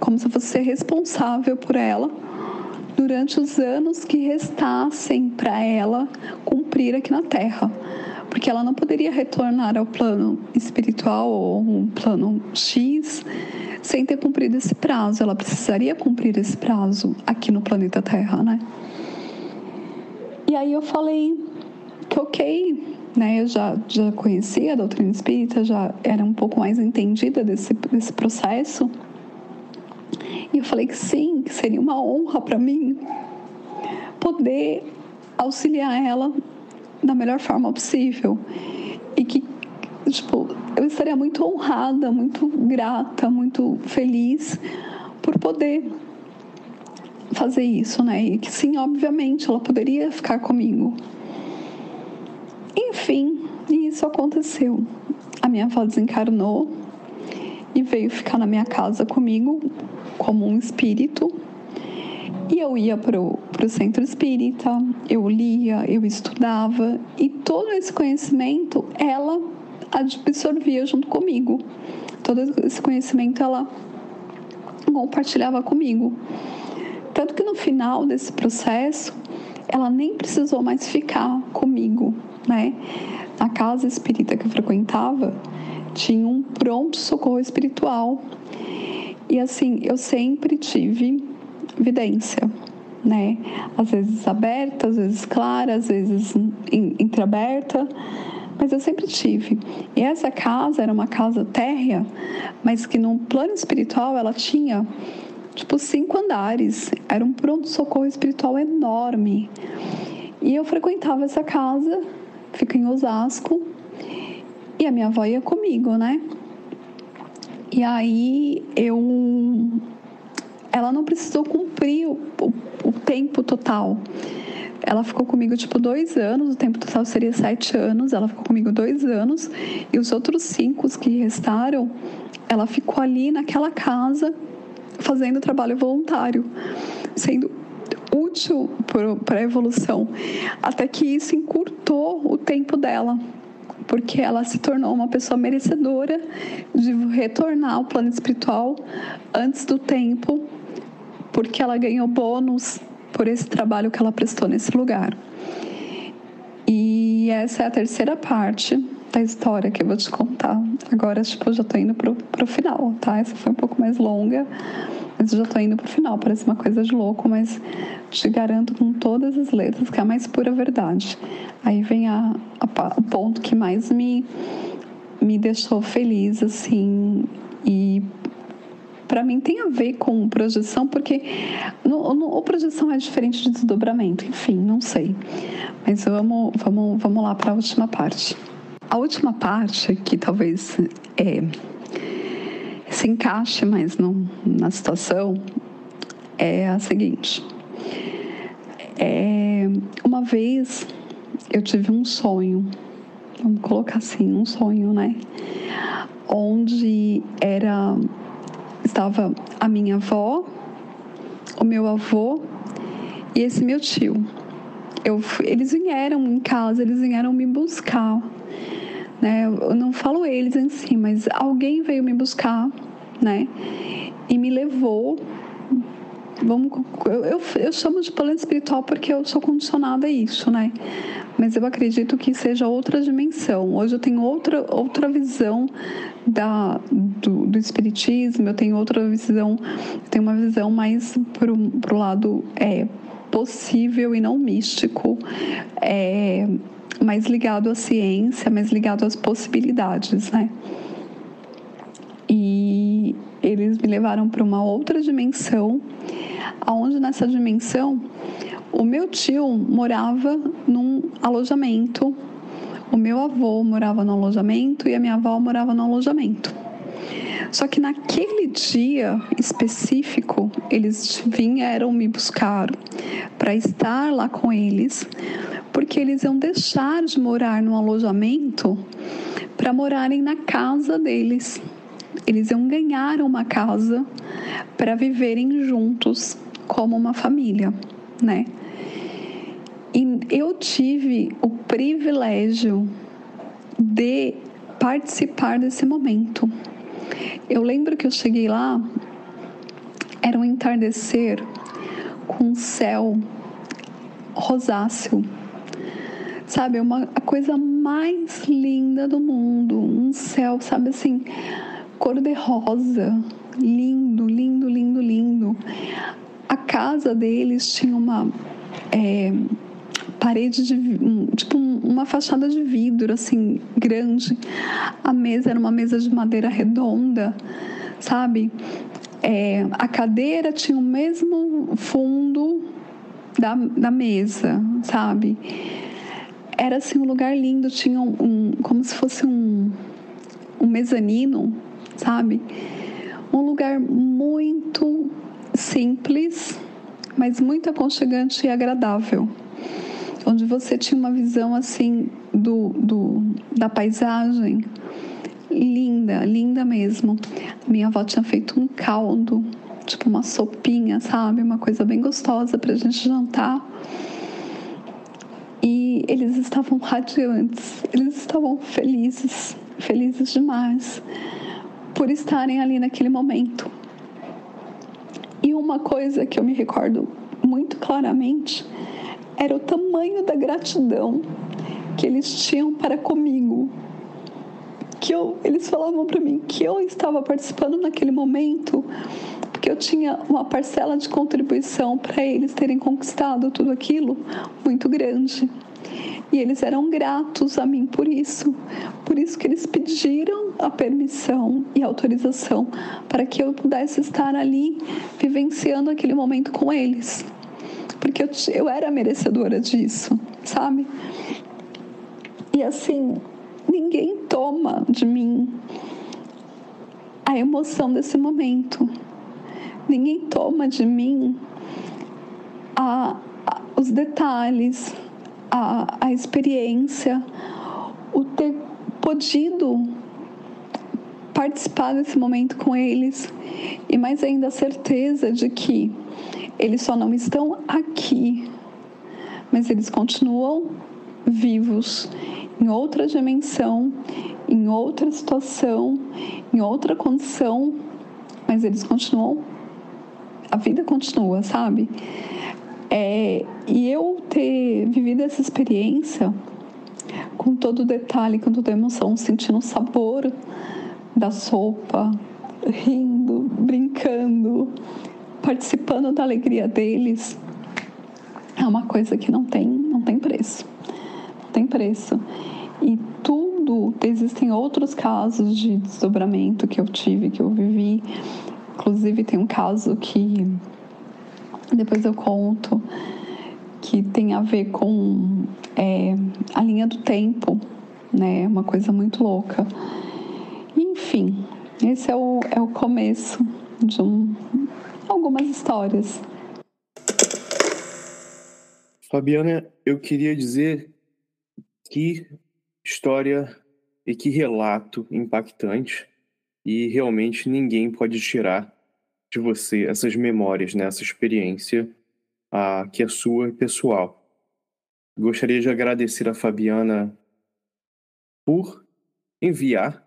como se fosse responsável por ela durante os anos que restassem para ela cumprir aqui na Terra. Porque ela não poderia retornar ao plano espiritual ou um plano X sem ter cumprido esse prazo. Ela precisaria cumprir esse prazo aqui no planeta Terra, né? E aí eu falei que ok, né? Eu já, já conhecia a doutrina espírita, já era um pouco mais entendida desse, desse processo. E eu falei que sim, que seria uma honra para mim poder auxiliar ela da melhor forma possível. E que, tipo, eu estaria muito honrada, muito grata, muito feliz por poder fazer isso, né? E que sim, obviamente, ela poderia ficar comigo. Enfim, isso aconteceu. A minha avó desencarnou e veio ficar na minha casa comigo como um espírito. E eu ia pro, pro centro espírita, eu lia, eu estudava e todo esse conhecimento ela absorvia junto comigo. Todo esse conhecimento ela compartilhava comigo. Tanto que no final desse processo, ela nem precisou mais ficar comigo, né? Na casa espírita que eu frequentava, tinha um pronto socorro espiritual. E assim, eu sempre tive vidência, né? Às vezes aberta, às vezes clara, às vezes entreaberta, mas eu sempre tive. E essa casa era uma casa térrea, mas que no plano espiritual ela tinha tipo cinco andares. Era um pronto-socorro espiritual enorme. E eu frequentava essa casa, fica em Osasco, e a minha avó ia comigo, né? E aí eu. Ela não precisou cumprir o, o, o tempo total ela ficou comigo tipo dois anos, o tempo total seria sete anos, ela ficou comigo dois anos, e os outros cinco que restaram, ela ficou ali naquela casa fazendo trabalho voluntário, sendo útil para a evolução, até que isso encurtou o tempo dela, porque ela se tornou uma pessoa merecedora de retornar ao plano espiritual antes do tempo, porque ela ganhou bônus por esse trabalho que ela prestou nesse lugar. E essa é a terceira parte da história que eu vou te contar. Agora, tipo, já tô indo pro, pro final, tá? Essa foi um pouco mais longa, mas já tô indo pro final. Parece uma coisa de louco, mas te garanto com todas as letras que é a mais pura verdade. Aí vem a, a, o ponto que mais me, me deixou feliz, assim, e para mim tem a ver com projeção, porque no, no, projeção é diferente de desdobramento, enfim, não sei. Mas vamos, vamos, vamos lá para a última parte. A última parte, que talvez é, se encaixe mais na situação, é a seguinte. É, uma vez eu tive um sonho, vamos colocar assim, um sonho, né? Onde era estava a minha avó, o meu avô e esse meu tio. Eu, eles vieram em casa, eles vieram me buscar. Né? Eu não falo eles em si, mas alguém veio me buscar, né? E me levou. Vamos, eu, eu, eu chamo de plano espiritual porque eu sou condicionada a isso, né? mas eu acredito que seja outra dimensão. Hoje eu tenho outra, outra visão da, do, do espiritismo, eu tenho outra visão, tenho uma visão mais para o lado é, possível e não místico, é, mais ligado à ciência, mais ligado às possibilidades, né? E eles me levaram para uma outra dimensão, aonde nessa dimensão o meu tio morava num alojamento, o meu avô morava no alojamento e a minha avó morava no alojamento. Só que naquele dia específico, eles vieram me buscar para estar lá com eles, porque eles iam deixar de morar no alojamento para morarem na casa deles. Eles iam ganhar uma casa para viverem juntos como uma família, né? E eu tive o privilégio de participar desse momento. Eu lembro que eu cheguei lá, era um entardecer com um céu rosáceo. Sabe, uma a coisa mais linda do mundo, um céu, sabe assim, cor de rosa, lindo, lindo, lindo, lindo. A casa deles tinha uma é, parede de um, tipo uma fachada de vidro assim grande. A mesa era uma mesa de madeira redonda, sabe? É, a cadeira tinha o mesmo fundo da, da mesa, sabe? Era assim um lugar lindo, tinha um, um como se fosse um, um mezanino, sabe? Um lugar muito simples, mas muito aconchegante e agradável você tinha uma visão assim do, do da paisagem linda, linda mesmo. Minha avó tinha feito um caldo, tipo uma sopinha, sabe? Uma coisa bem gostosa para a gente jantar. E eles estavam radiantes, eles estavam felizes, felizes demais por estarem ali naquele momento. E uma coisa que eu me recordo muito claramente era o tamanho da gratidão que eles tinham para comigo. Que eu, eles falavam para mim que eu estava participando naquele momento porque eu tinha uma parcela de contribuição para eles terem conquistado tudo aquilo muito grande. E eles eram gratos a mim por isso. Por isso que eles pediram a permissão e autorização para que eu pudesse estar ali vivenciando aquele momento com eles porque eu, eu era merecedora disso, sabe? E assim, ninguém toma de mim a emoção desse momento. Ninguém toma de mim a, a, os detalhes, a, a experiência, o ter podido participar desse momento com eles e mais ainda a certeza de que eles só não estão aqui, mas eles continuam vivos em outra dimensão, em outra situação, em outra condição, mas eles continuam, a vida continua, sabe? É, e eu ter vivido essa experiência com todo o detalhe, com toda a emoção, sentindo o sabor da sopa, rindo, brincando, participando da alegria deles, é uma coisa que não tem, não tem preço. Não tem preço. E tudo, existem outros casos de desdobramento que eu tive, que eu vivi. Inclusive tem um caso que depois eu conto que tem a ver com é, a linha do tempo, né? Uma coisa muito louca. Enfim, esse é o, é o começo de um, algumas histórias. Fabiana, eu queria dizer que história e que relato impactante e realmente ninguém pode tirar de você essas memórias, né, experiência ah, que é sua e pessoal. Gostaria de agradecer a Fabiana por enviar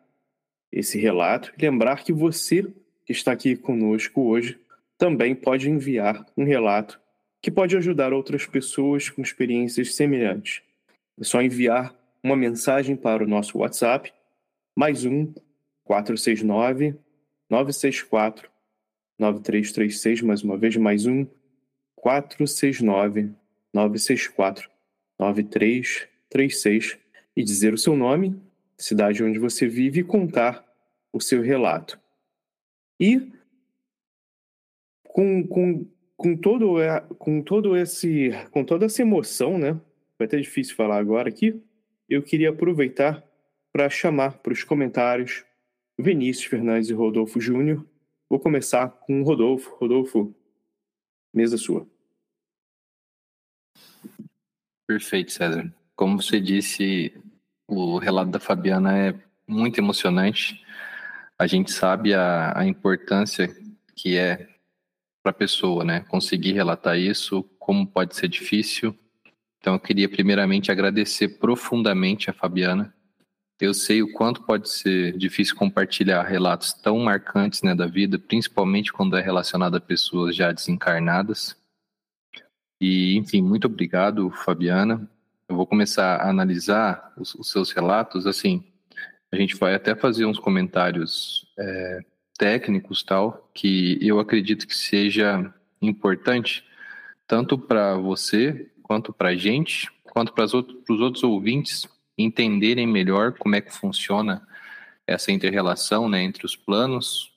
esse relato e lembrar que você que está aqui conosco hoje também pode enviar um relato que pode ajudar outras pessoas com experiências semelhantes. É só enviar uma mensagem para o nosso WhatsApp, mais um 469 964 9336, mais uma vez, mais um 469 964 9336 e dizer o seu nome, cidade onde você vive e contar o seu relato. E com, com, com, todo, com, todo esse, com toda essa emoção, né? Vai até difícil falar agora aqui. Eu queria aproveitar para chamar para os comentários Vinícius Fernandes e Rodolfo Júnior. Vou começar com o Rodolfo. Rodolfo, mesa sua. Perfeito, César. Como você disse, o relato da Fabiana é muito emocionante. A gente sabe a, a importância que é para a pessoa, né? Conseguir relatar isso, como pode ser difícil. Então, eu queria primeiramente agradecer profundamente a Fabiana. Eu sei o quanto pode ser difícil compartilhar relatos tão marcantes né, da vida, principalmente quando é relacionado a pessoas já desencarnadas. E, enfim, muito obrigado, Fabiana. Eu vou começar a analisar os, os seus relatos. Assim, a gente vai até fazer uns comentários é, técnicos tal, que eu acredito que seja importante tanto para você quanto para a gente, quanto para os outros, ouvintes entenderem melhor como é que funciona essa interrelação né, entre os planos,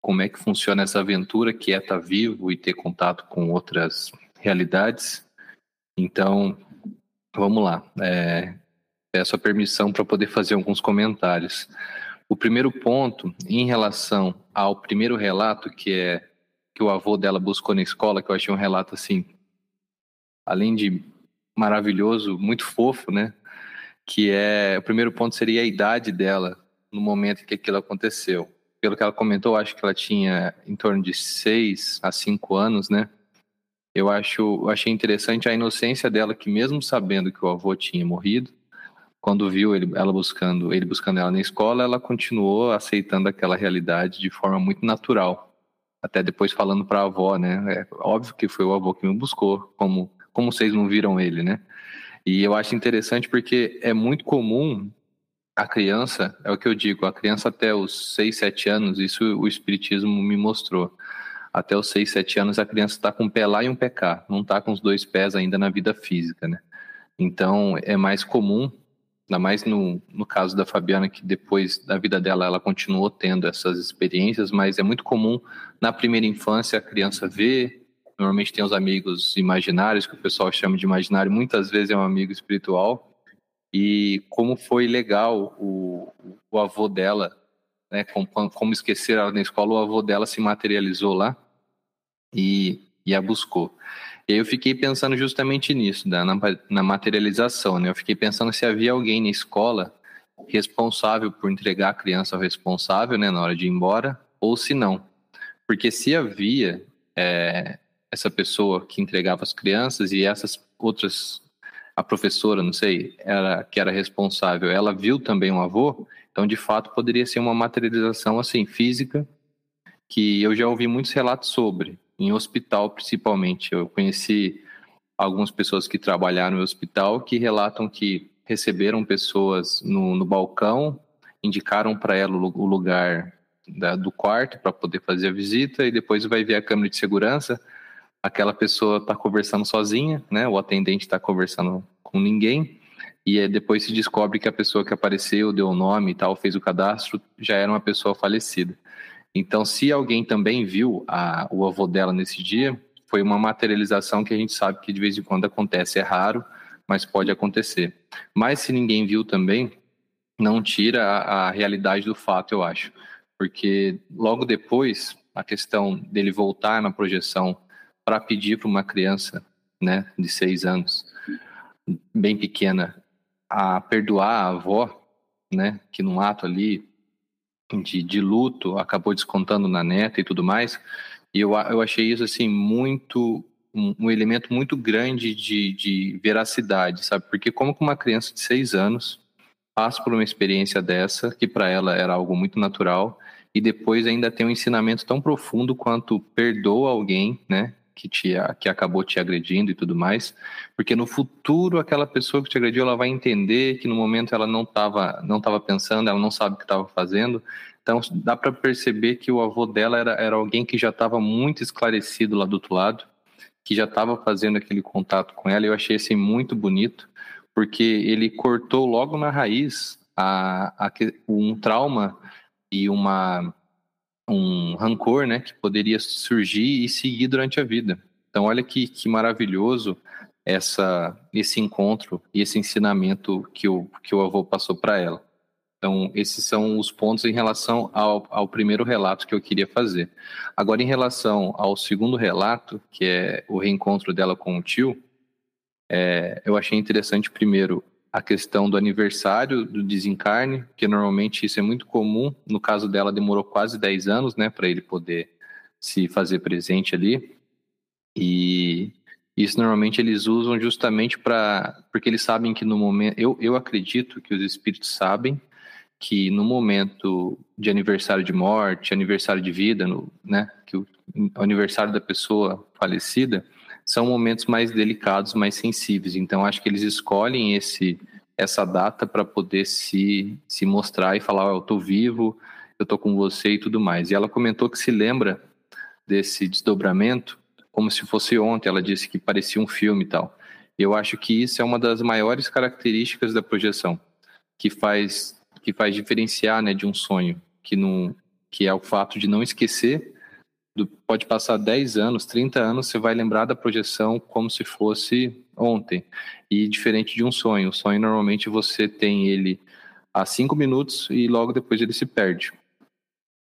como é que funciona essa aventura que é estar tá vivo e ter contato com outras realidades. Então, vamos lá. É, peço a permissão para poder fazer alguns comentários. O primeiro ponto, em relação ao primeiro relato, que é que o avô dela buscou na escola, que eu achei um relato assim, além de maravilhoso, muito fofo, né? Que é o primeiro ponto seria a idade dela no momento que aquilo aconteceu. Pelo que ela comentou, acho que ela tinha em torno de seis a cinco anos, né? Eu acho, eu achei interessante a inocência dela, que mesmo sabendo que o avô tinha morrido, quando viu ele, ela buscando, ele buscando ela na escola, ela continuou aceitando aquela realidade de forma muito natural. Até depois falando para a avó, né? É óbvio que foi o avô que me buscou, como como vocês não viram ele, né? E eu acho interessante porque é muito comum a criança, é o que eu digo, a criança até os 6, 7 anos, isso o espiritismo me mostrou. Até os 6, 7 anos a criança está com um pé lá e um pé cá, não está com os dois pés ainda na vida física, né? Então é mais comum ainda mais no, no caso da Fabiana, que depois da vida dela ela continuou tendo essas experiências, mas é muito comum na primeira infância a criança ver, normalmente tem os amigos imaginários, que o pessoal chama de imaginário, muitas vezes é um amigo espiritual, e como foi legal o, o avô dela, né, como, como esquecer ela na escola, o avô dela se materializou lá e, e a buscou. E aí eu fiquei pensando justamente nisso, na, na materialização, né? Eu fiquei pensando se havia alguém na escola responsável por entregar a criança ao responsável, né, na hora de ir embora, ou se não. Porque se havia é, essa pessoa que entregava as crianças e essas outras, a professora, não sei, era, que era responsável, ela viu também um avô, então de fato poderia ser uma materialização assim, física, que eu já ouvi muitos relatos sobre, em hospital principalmente. Eu conheci algumas pessoas que trabalharam no hospital que relatam que receberam pessoas no, no balcão, indicaram para ela o lugar da, do quarto para poder fazer a visita e depois vai ver a câmera de segurança. Aquela pessoa está conversando sozinha, né? O atendente está conversando com ninguém e depois se descobre que a pessoa que apareceu, deu o nome e tal, fez o cadastro, já era uma pessoa falecida. Então, se alguém também viu a, o avô dela nesse dia, foi uma materialização que a gente sabe que de vez em quando acontece, é raro, mas pode acontecer. Mas se ninguém viu também, não tira a, a realidade do fato, eu acho. Porque logo depois, a questão dele voltar na projeção para pedir para uma criança né, de seis anos, bem pequena, a perdoar a avó, né, que num ato ali de, de luto acabou descontando na neta e tudo mais, e eu, eu achei isso assim muito um, um elemento muito grande de, de veracidade, sabe? Porque como que uma criança de seis anos passa por uma experiência dessa, que para ela era algo muito natural, e depois ainda tem um ensinamento tão profundo quanto perdoa alguém, né? Que, te, que acabou te agredindo e tudo mais, porque no futuro aquela pessoa que te agrediu ela vai entender que no momento ela não estava não tava pensando, ela não sabe o que estava fazendo, então dá para perceber que o avô dela era, era alguém que já estava muito esclarecido lá do outro lado que já estava fazendo aquele contato com ela. Eu achei assim muito bonito, porque ele cortou logo na raiz a, a, um trauma e uma um rancor, né, que poderia surgir e seguir durante a vida. Então, olha que, que maravilhoso essa esse encontro e esse ensinamento que o que o avô passou para ela. Então, esses são os pontos em relação ao, ao primeiro relato que eu queria fazer. Agora, em relação ao segundo relato, que é o reencontro dela com o tio, é, eu achei interessante, primeiro, a questão do aniversário do desencarne, que normalmente isso é muito comum. No caso dela, demorou quase 10 anos, né, para ele poder se fazer presente ali. E isso normalmente eles usam justamente para. Porque eles sabem que no momento. Eu, eu acredito que os espíritos sabem que no momento de aniversário de morte, aniversário de vida, no, né, que o, o aniversário da pessoa falecida, são momentos mais delicados, mais sensíveis. Então, acho que eles escolhem esse essa data para poder se, se mostrar e falar: oh, eu estou vivo, eu estou com você e tudo mais. E ela comentou que se lembra desse desdobramento como se fosse ontem. Ela disse que parecia um filme e tal. Eu acho que isso é uma das maiores características da projeção, que faz que faz diferenciar né, de um sonho, que, não, que é o fato de não esquecer. Pode passar 10 anos, 30 anos, você vai lembrar da projeção como se fosse ontem. E diferente de um sonho. O sonho, normalmente, você tem ele há 5 minutos e logo depois ele se perde.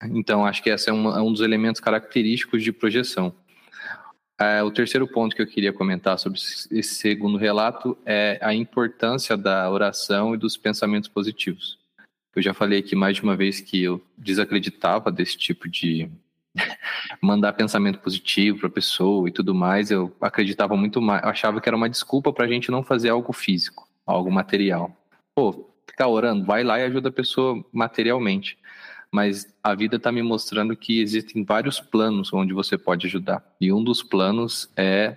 Então, acho que esse é, um, é um dos elementos característicos de projeção. É, o terceiro ponto que eu queria comentar sobre esse segundo relato é a importância da oração e dos pensamentos positivos. Eu já falei aqui mais de uma vez que eu desacreditava desse tipo de mandar pensamento positivo para a pessoa e tudo mais. Eu acreditava muito mais, eu achava que era uma desculpa para a gente não fazer algo físico, algo material. Pô, ficar orando, vai lá e ajuda a pessoa materialmente. Mas a vida está me mostrando que existem vários planos onde você pode ajudar. E um dos planos é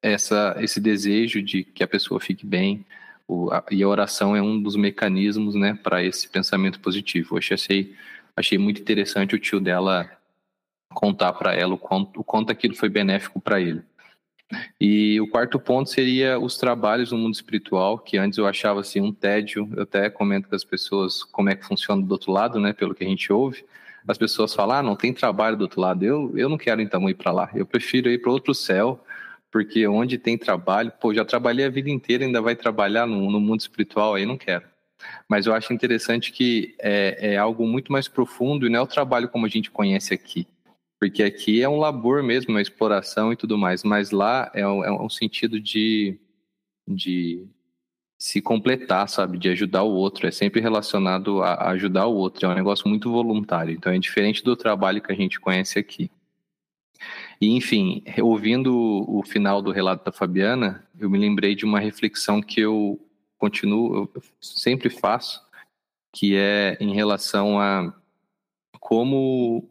essa, esse desejo de que a pessoa fique bem, o, a, e a oração é um dos mecanismos né, para esse pensamento positivo. Eu achei, achei muito interessante o tio dela contar para ela o quanto, o quanto aquilo foi benéfico para ele. E o quarto ponto seria os trabalhos no mundo espiritual, que antes eu achava assim um tédio. Eu até comento com as pessoas como é que funciona do outro lado, né, pelo que a gente ouve. As pessoas falam: "Ah, não tem trabalho do outro lado". Eu eu não quero então ir para lá. Eu prefiro ir para outro céu porque onde tem trabalho, pô, já trabalhei a vida inteira, ainda vai trabalhar no, no mundo espiritual, aí não quero. Mas eu acho interessante que é, é, algo muito mais profundo e não é o trabalho como a gente conhece aqui. Porque aqui é um labor mesmo, uma exploração e tudo mais, mas lá é um, é um sentido de, de se completar, sabe? De ajudar o outro. É sempre relacionado a ajudar o outro. É um negócio muito voluntário. Então é diferente do trabalho que a gente conhece aqui. E, enfim, ouvindo o final do relato da Fabiana, eu me lembrei de uma reflexão que eu continuo, eu sempre faço, que é em relação a como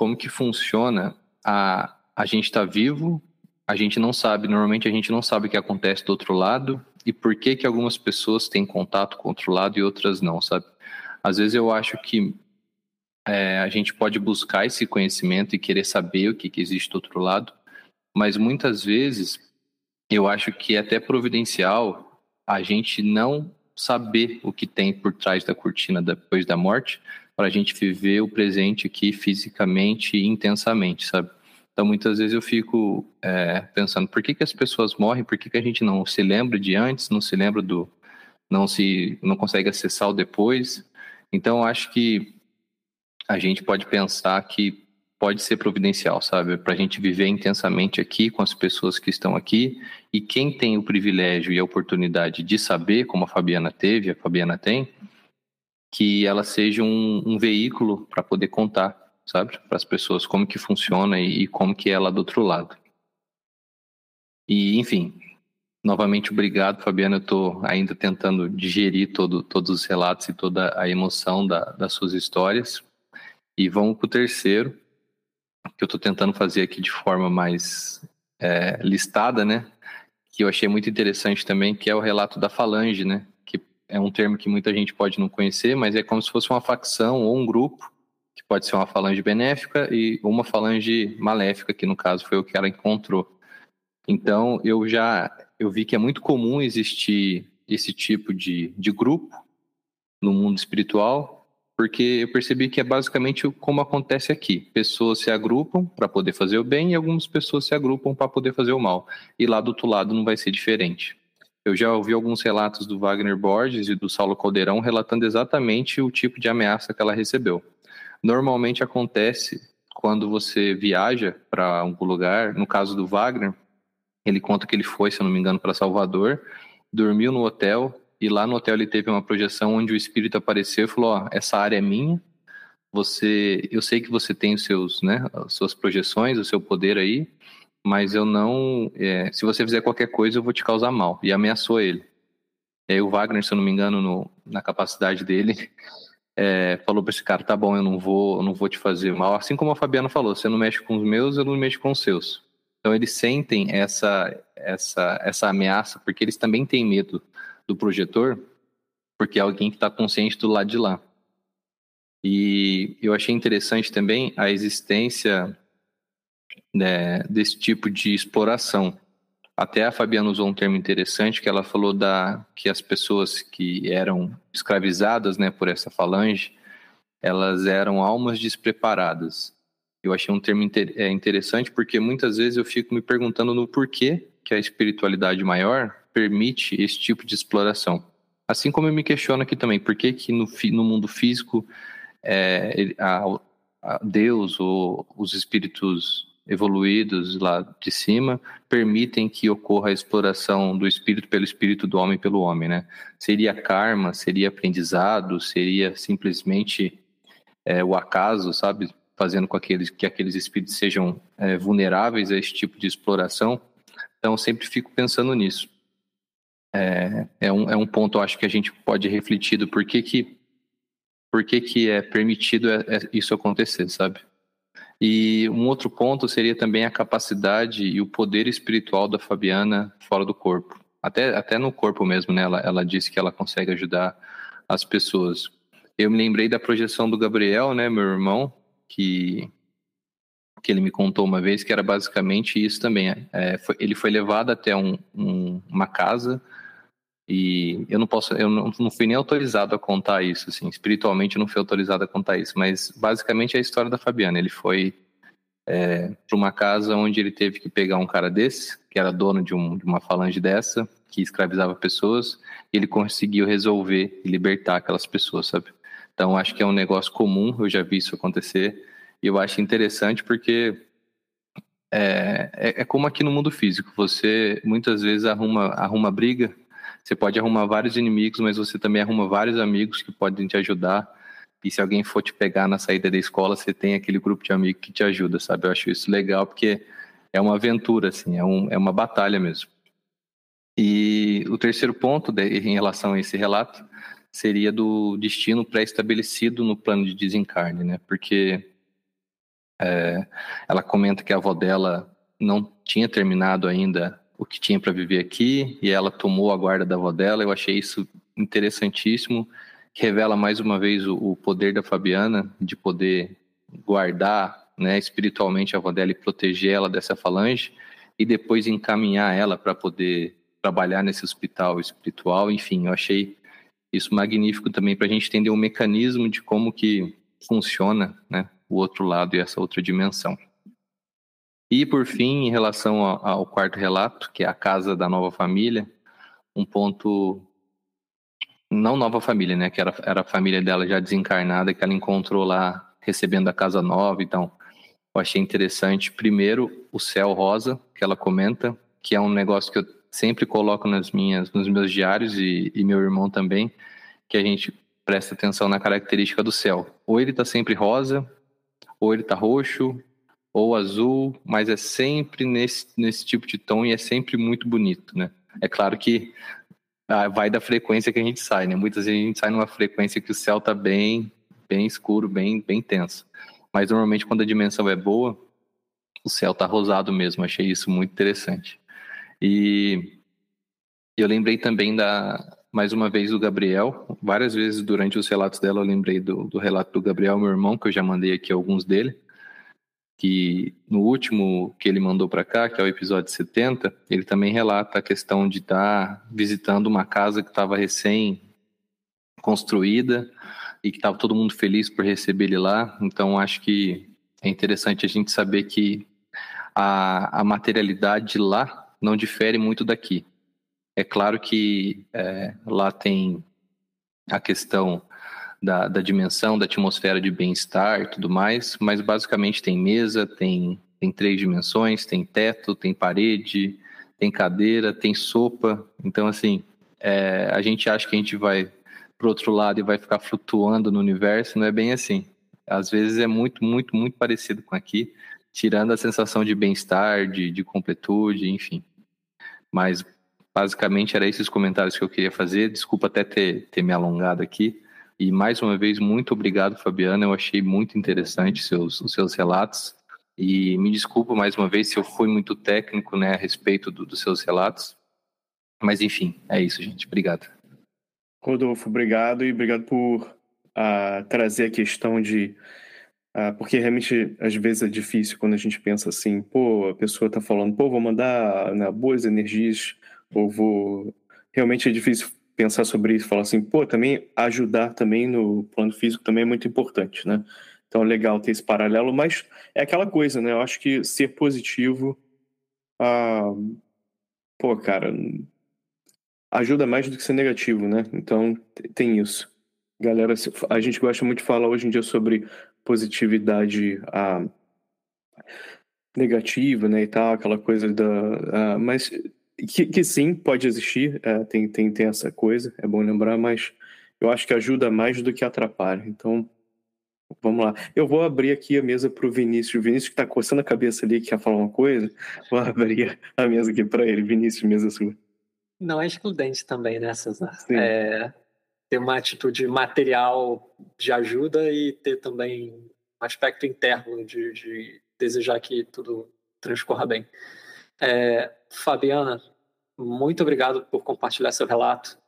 como que funciona a a gente está vivo, a gente não sabe, normalmente a gente não sabe o que acontece do outro lado e por que que algumas pessoas têm contato com o outro lado e outras não, sabe? Às vezes eu acho que é, a gente pode buscar esse conhecimento e querer saber o que, que existe do outro lado, mas muitas vezes eu acho que é até providencial a gente não saber o que tem por trás da cortina depois da morte, para a gente viver o presente aqui fisicamente e intensamente, sabe? Então, muitas vezes eu fico é, pensando, por que, que as pessoas morrem? Por que, que a gente não se lembra de antes, não se lembra do... não se não consegue acessar o depois? Então, acho que a gente pode pensar que pode ser providencial, sabe? Para a gente viver intensamente aqui com as pessoas que estão aqui e quem tem o privilégio e a oportunidade de saber, como a Fabiana teve, a Fabiana tem, que ela seja um, um veículo para poder contar, sabe? Para as pessoas como que funciona e, e como que é lá do outro lado. E, enfim, novamente obrigado, Fabiana. Eu estou ainda tentando digerir todo, todos os relatos e toda a emoção da, das suas histórias e vamos para o terceiro, que eu estou tentando fazer aqui de forma mais é, listada, né? Que eu achei muito interessante também, que é o relato da falange, né? É um termo que muita gente pode não conhecer, mas é como se fosse uma facção ou um grupo, que pode ser uma falange benéfica e uma falange maléfica, que no caso foi o que ela encontrou. Então, eu já eu vi que é muito comum existir esse tipo de, de grupo no mundo espiritual, porque eu percebi que é basicamente como acontece aqui. Pessoas se agrupam para poder fazer o bem e algumas pessoas se agrupam para poder fazer o mal. E lá do outro lado não vai ser diferente. Eu já ouvi alguns relatos do Wagner Borges e do Saulo Caldeirão relatando exatamente o tipo de ameaça que ela recebeu. Normalmente acontece quando você viaja para algum lugar, no caso do Wagner, ele conta que ele foi, se eu não me engano, para Salvador, dormiu no hotel e lá no hotel ele teve uma projeção onde o espírito apareceu e falou: ó, essa área é minha. Você, eu sei que você tem os seus, né, as suas projeções, o seu poder aí, mas eu não, é, se você fizer qualquer coisa eu vou te causar mal. E ameaçou ele. E aí o Wagner, se eu não me engano, no, na capacidade dele, é, falou para esse cara: tá bom, eu não vou, eu não vou te fazer mal. Assim como a Fabiana falou: você não mexe com os meus, eu não mexo com os seus. Então eles sentem essa, essa, essa ameaça porque eles também têm medo do projetor, porque é alguém que está consciente do lado de lá. E eu achei interessante também a existência né, desse tipo de exploração. Até a Fabiana usou um termo interessante que ela falou da que as pessoas que eram escravizadas, né, por essa falange, elas eram almas despreparadas. Eu achei um termo é, interessante porque muitas vezes eu fico me perguntando no porquê que a espiritualidade maior permite esse tipo de exploração. Assim como eu me questiono aqui também, por que, que no, no mundo físico é, a, a Deus ou os espíritos evoluídos lá de cima permitem que ocorra a exploração do espírito pelo espírito do homem pelo homem, né? Seria karma, seria aprendizado, seria simplesmente é, o acaso, sabe? Fazendo com aqueles, que aqueles espíritos sejam é, vulneráveis a esse tipo de exploração. Então, sempre fico pensando nisso é, é, um, é um ponto, eu acho, que a gente pode refletir do porquê que, porquê que é permitido é, é isso acontecer, sabe? E um outro ponto seria também a capacidade e o poder espiritual da Fabiana fora do corpo. Até, até no corpo mesmo, né? Ela, ela disse que ela consegue ajudar as pessoas. Eu me lembrei da projeção do Gabriel, né, meu irmão, que, que ele me contou uma vez, que era basicamente isso também. É, foi, ele foi levado até um, um, uma casa e eu não posso, eu não, fui nem autorizado a contar isso, assim, espiritualmente eu não fui autorizado a contar isso, mas basicamente é a história da Fabiana. Ele foi é, para uma casa onde ele teve que pegar um cara desse, que era dono de, um, de uma falange dessa, que escravizava pessoas, e ele conseguiu resolver e libertar aquelas pessoas, sabe? Então acho que é um negócio comum, eu já vi isso acontecer, E eu acho interessante porque é, é, é, como aqui no mundo físico. Você muitas vezes arruma, arruma briga. Você pode arrumar vários inimigos, mas você também arruma vários amigos que podem te ajudar. E se alguém for te pegar na saída da escola, você tem aquele grupo de amigos que te ajuda, sabe? Eu acho isso legal porque é uma aventura, assim, é, um, é uma batalha mesmo. E o terceiro ponto de, em relação a esse relato seria do destino pré-estabelecido no plano de desencarne, né? Porque é, ela comenta que a avó dela não tinha terminado ainda o que tinha para viver aqui e ela tomou a guarda da avó dela. Eu achei isso interessantíssimo, revela mais uma vez o, o poder da Fabiana de poder guardar né, espiritualmente a avó dela e proteger ela dessa falange e depois encaminhar ela para poder trabalhar nesse hospital espiritual. Enfim, eu achei isso magnífico também para a gente entender o mecanismo de como que funciona né, o outro lado e essa outra dimensão. E por fim, em relação ao, quarto relato, que é a casa da nova família, um ponto não nova família, né, que era, era a família dela já desencarnada que ela encontrou lá recebendo a casa nova, então eu achei interessante primeiro o céu rosa que ela comenta, que é um negócio que eu sempre coloco nas minhas nos meus diários e, e meu irmão também, que a gente presta atenção na característica do céu. Ou ele está sempre rosa, ou ele tá roxo, ou azul, mas é sempre nesse, nesse tipo de tom e é sempre muito bonito, né? É claro que ah, vai da frequência que a gente sai, né? Muitas vezes a gente sai numa frequência que o céu tá bem, bem escuro, bem, bem tenso. Mas normalmente quando a dimensão é boa, o céu tá rosado mesmo. Achei isso muito interessante. E eu lembrei também da, mais uma vez do Gabriel. Várias vezes durante os relatos dela eu lembrei do, do relato do Gabriel, meu irmão, que eu já mandei aqui alguns dele. Que no último que ele mandou para cá, que é o episódio 70, ele também relata a questão de estar tá visitando uma casa que estava recém construída e que estava todo mundo feliz por receber ele lá. Então acho que é interessante a gente saber que a, a materialidade lá não difere muito daqui. É claro que é, lá tem a questão da, da dimensão, da atmosfera de bem-estar e tudo mais, mas basicamente tem mesa, tem, tem três dimensões, tem teto, tem parede, tem cadeira, tem sopa. Então, assim, é, a gente acha que a gente vai para outro lado e vai ficar flutuando no universo, não é bem assim. Às vezes é muito, muito, muito parecido com aqui, tirando a sensação de bem-estar, de, de completude, enfim. Mas Basicamente, era esses comentários que eu queria fazer. Desculpa até ter, ter me alongado aqui. E mais uma vez, muito obrigado, Fabiana. Eu achei muito interessante seus, os seus relatos. E me desculpa mais uma vez se eu fui muito técnico né, a respeito do, dos seus relatos. Mas enfim, é isso, gente. Obrigado. Rodolfo, obrigado e obrigado por uh, trazer a questão de. Uh, porque realmente às vezes é difícil quando a gente pensa assim, pô, a pessoa está falando, pô, vou mandar né, boas energias ou vou. Realmente é difícil pensar sobre isso, falar assim, pô, também ajudar também no plano físico também é muito importante, né? Então legal ter esse paralelo, mas é aquela coisa, né? Eu acho que ser positivo, ah, pô, cara, ajuda mais do que ser negativo, né? Então tem isso. Galera, a gente gosta muito de falar hoje em dia sobre positividade ah, negativa, né, e tal, aquela coisa da... Ah, mas que, que sim, pode existir, é, tem, tem, tem essa coisa, é bom lembrar, mas eu acho que ajuda mais do que atrapalha. Então, vamos lá. Eu vou abrir aqui a mesa para o Vinícius. O Vinícius que está coçando a cabeça ali, que quer falar uma coisa, vou abrir a mesa aqui para ele. Vinícius, mesa sua. Não é excludente também, né, César? Sim. É, ter uma atitude material de ajuda e ter também um aspecto interno de, de desejar que tudo transcorra bem. É, Fabiana, muito obrigado por compartilhar seu relato.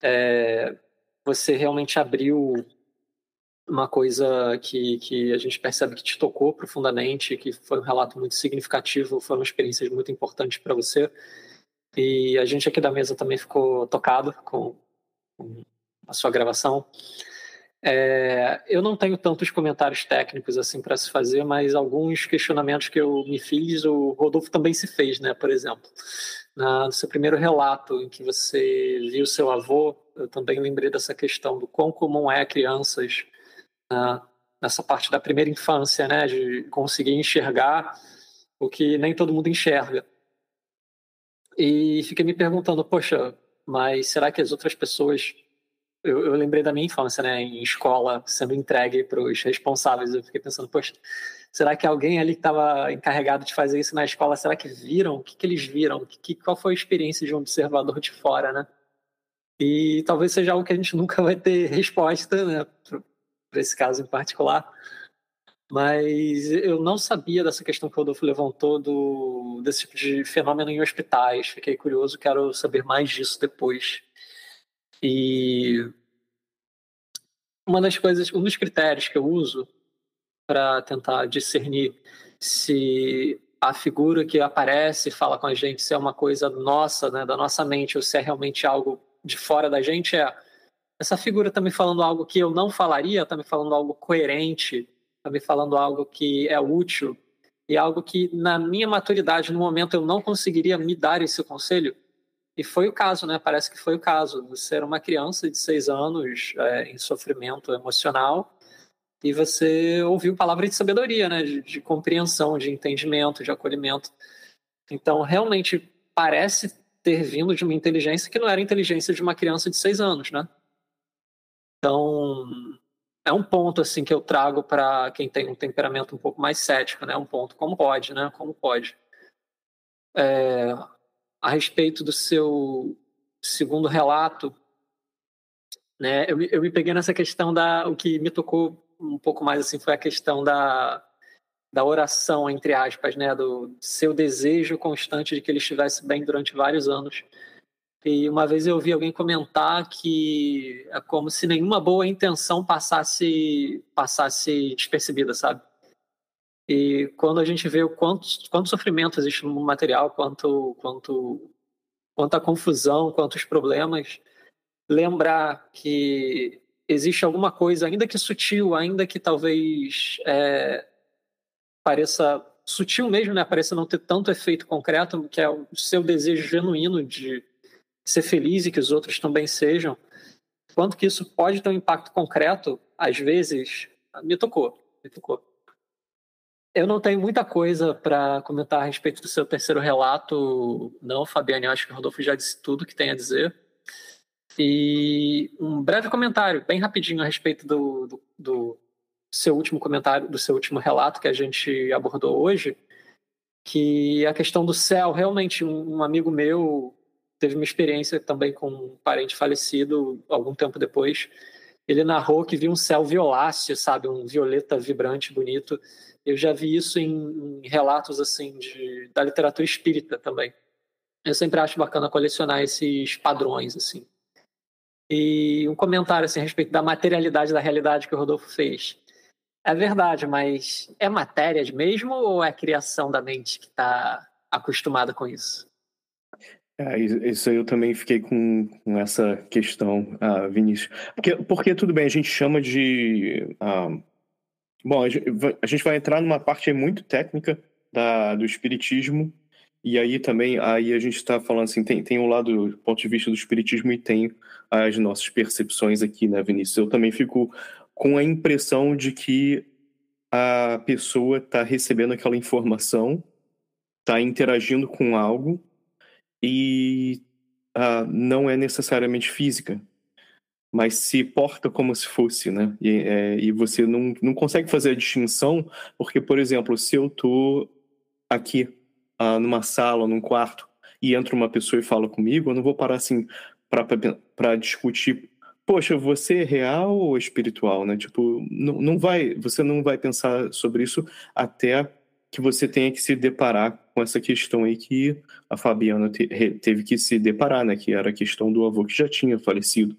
É, você realmente abriu uma coisa que, que a gente percebe que te tocou profundamente, que foi um relato muito significativo, foi uma experiência muito importante para você. E a gente aqui da mesa também ficou tocado com, com a sua gravação. É, eu não tenho tantos comentários técnicos assim para se fazer, mas alguns questionamentos que eu me fiz, o Rodolfo também se fez, né? Por exemplo, na, no seu primeiro relato em que você viu seu avô, eu também lembrei dessa questão do quão comum é crianças uh, nessa parte da primeira infância, né, de conseguir enxergar o que nem todo mundo enxerga. E fiquei me perguntando, poxa, mas será que as outras pessoas. Eu, eu lembrei da minha infância, né, em escola, sendo entregue para os responsáveis. Eu fiquei pensando, poxa, será que alguém ali que estava encarregado de fazer isso na escola, será que viram? O que, que eles viram? Que, qual foi a experiência de um observador de fora, né? E talvez seja algo que a gente nunca vai ter resposta, né, para esse caso em particular. Mas eu não sabia dessa questão que o Rodolfo levantou do, desse tipo de fenômeno em hospitais. Fiquei curioso, quero saber mais disso depois. E uma das coisas, um dos critérios que eu uso para tentar discernir se a figura que aparece fala com a gente se é uma coisa nossa, né, da nossa mente, ou se é realmente algo de fora da gente, é essa figura está me falando algo que eu não falaria, está me falando algo coerente, está me falando algo que é útil e algo que, na minha maturidade, no momento, eu não conseguiria me dar esse conselho. E foi o caso, né? Parece que foi o caso. Você era uma criança de seis anos é, em sofrimento emocional e você ouviu palavra de sabedoria, né? De, de compreensão, de entendimento, de acolhimento. Então, realmente parece ter vindo de uma inteligência que não era a inteligência de uma criança de seis anos, né? Então, é um ponto assim que eu trago para quem tem um temperamento um pouco mais cético, né? Um ponto como pode, né? Como pode. É, a respeito do seu segundo relato, né? Eu, eu me peguei nessa questão da o que me tocou um pouco mais assim foi a questão da da oração entre aspas, né? Do seu desejo constante de que ele estivesse bem durante vários anos e uma vez eu ouvi alguém comentar que é como se nenhuma boa intenção passasse passasse despercebida, sabe? E quando a gente vê o quanto, quanto sofrimento existe no mundo material, quanto, quanto, quanta confusão, quantos problemas, lembrar que existe alguma coisa, ainda que sutil, ainda que talvez é, pareça sutil mesmo, né? Pareça não ter tanto efeito concreto, que é o seu desejo genuíno de ser feliz e que os outros também sejam, quanto que isso pode ter um impacto concreto, às vezes, me tocou, me tocou. Eu não tenho muita coisa para comentar a respeito do seu terceiro relato, não, Fabiane. Eu acho que o Rodolfo já disse tudo que tem a dizer. E um breve comentário, bem rapidinho, a respeito do, do, do seu último comentário, do seu último relato que a gente abordou hoje, que a questão do céu, realmente, um, um amigo meu teve uma experiência também com um parente falecido algum tempo depois. Ele narrou que viu um céu violáceo, sabe, um violeta vibrante, bonito. Eu já vi isso em, relatos assim de, da literatura espírita também. Eu sempre acho bacana colecionar esses padrões assim. E um comentário assim, a respeito da materialidade da realidade que o Rodolfo fez. É verdade, mas é matéria mesmo ou é a criação da mente que está acostumada com isso? É, isso eu também fiquei com, com essa questão, uh, Vinícius. Porque, porque tudo bem, a gente chama de. Uh, bom, a gente, vai entrar numa parte muito técnica da, do espiritismo, e aí também aí a gente está falando assim, tem, tem um lado do ponto de vista do espiritismo e tem as nossas percepções aqui, né, Vinícius? Eu também fico com a impressão de que a pessoa está recebendo aquela informação, está interagindo com algo e uh, não é necessariamente física, mas se porta como se fosse, né? E, é, e você não, não consegue fazer a distinção, porque, por exemplo, se eu tô aqui uh, numa sala, num quarto, e entra uma pessoa e fala comigo, eu não vou parar assim para discutir poxa, você é real ou espiritual, né? Tipo, não, não vai, você não vai pensar sobre isso até que você tenha que se deparar com essa questão aí que a Fabiana te, teve que se deparar, né? Que era a questão do avô que já tinha falecido.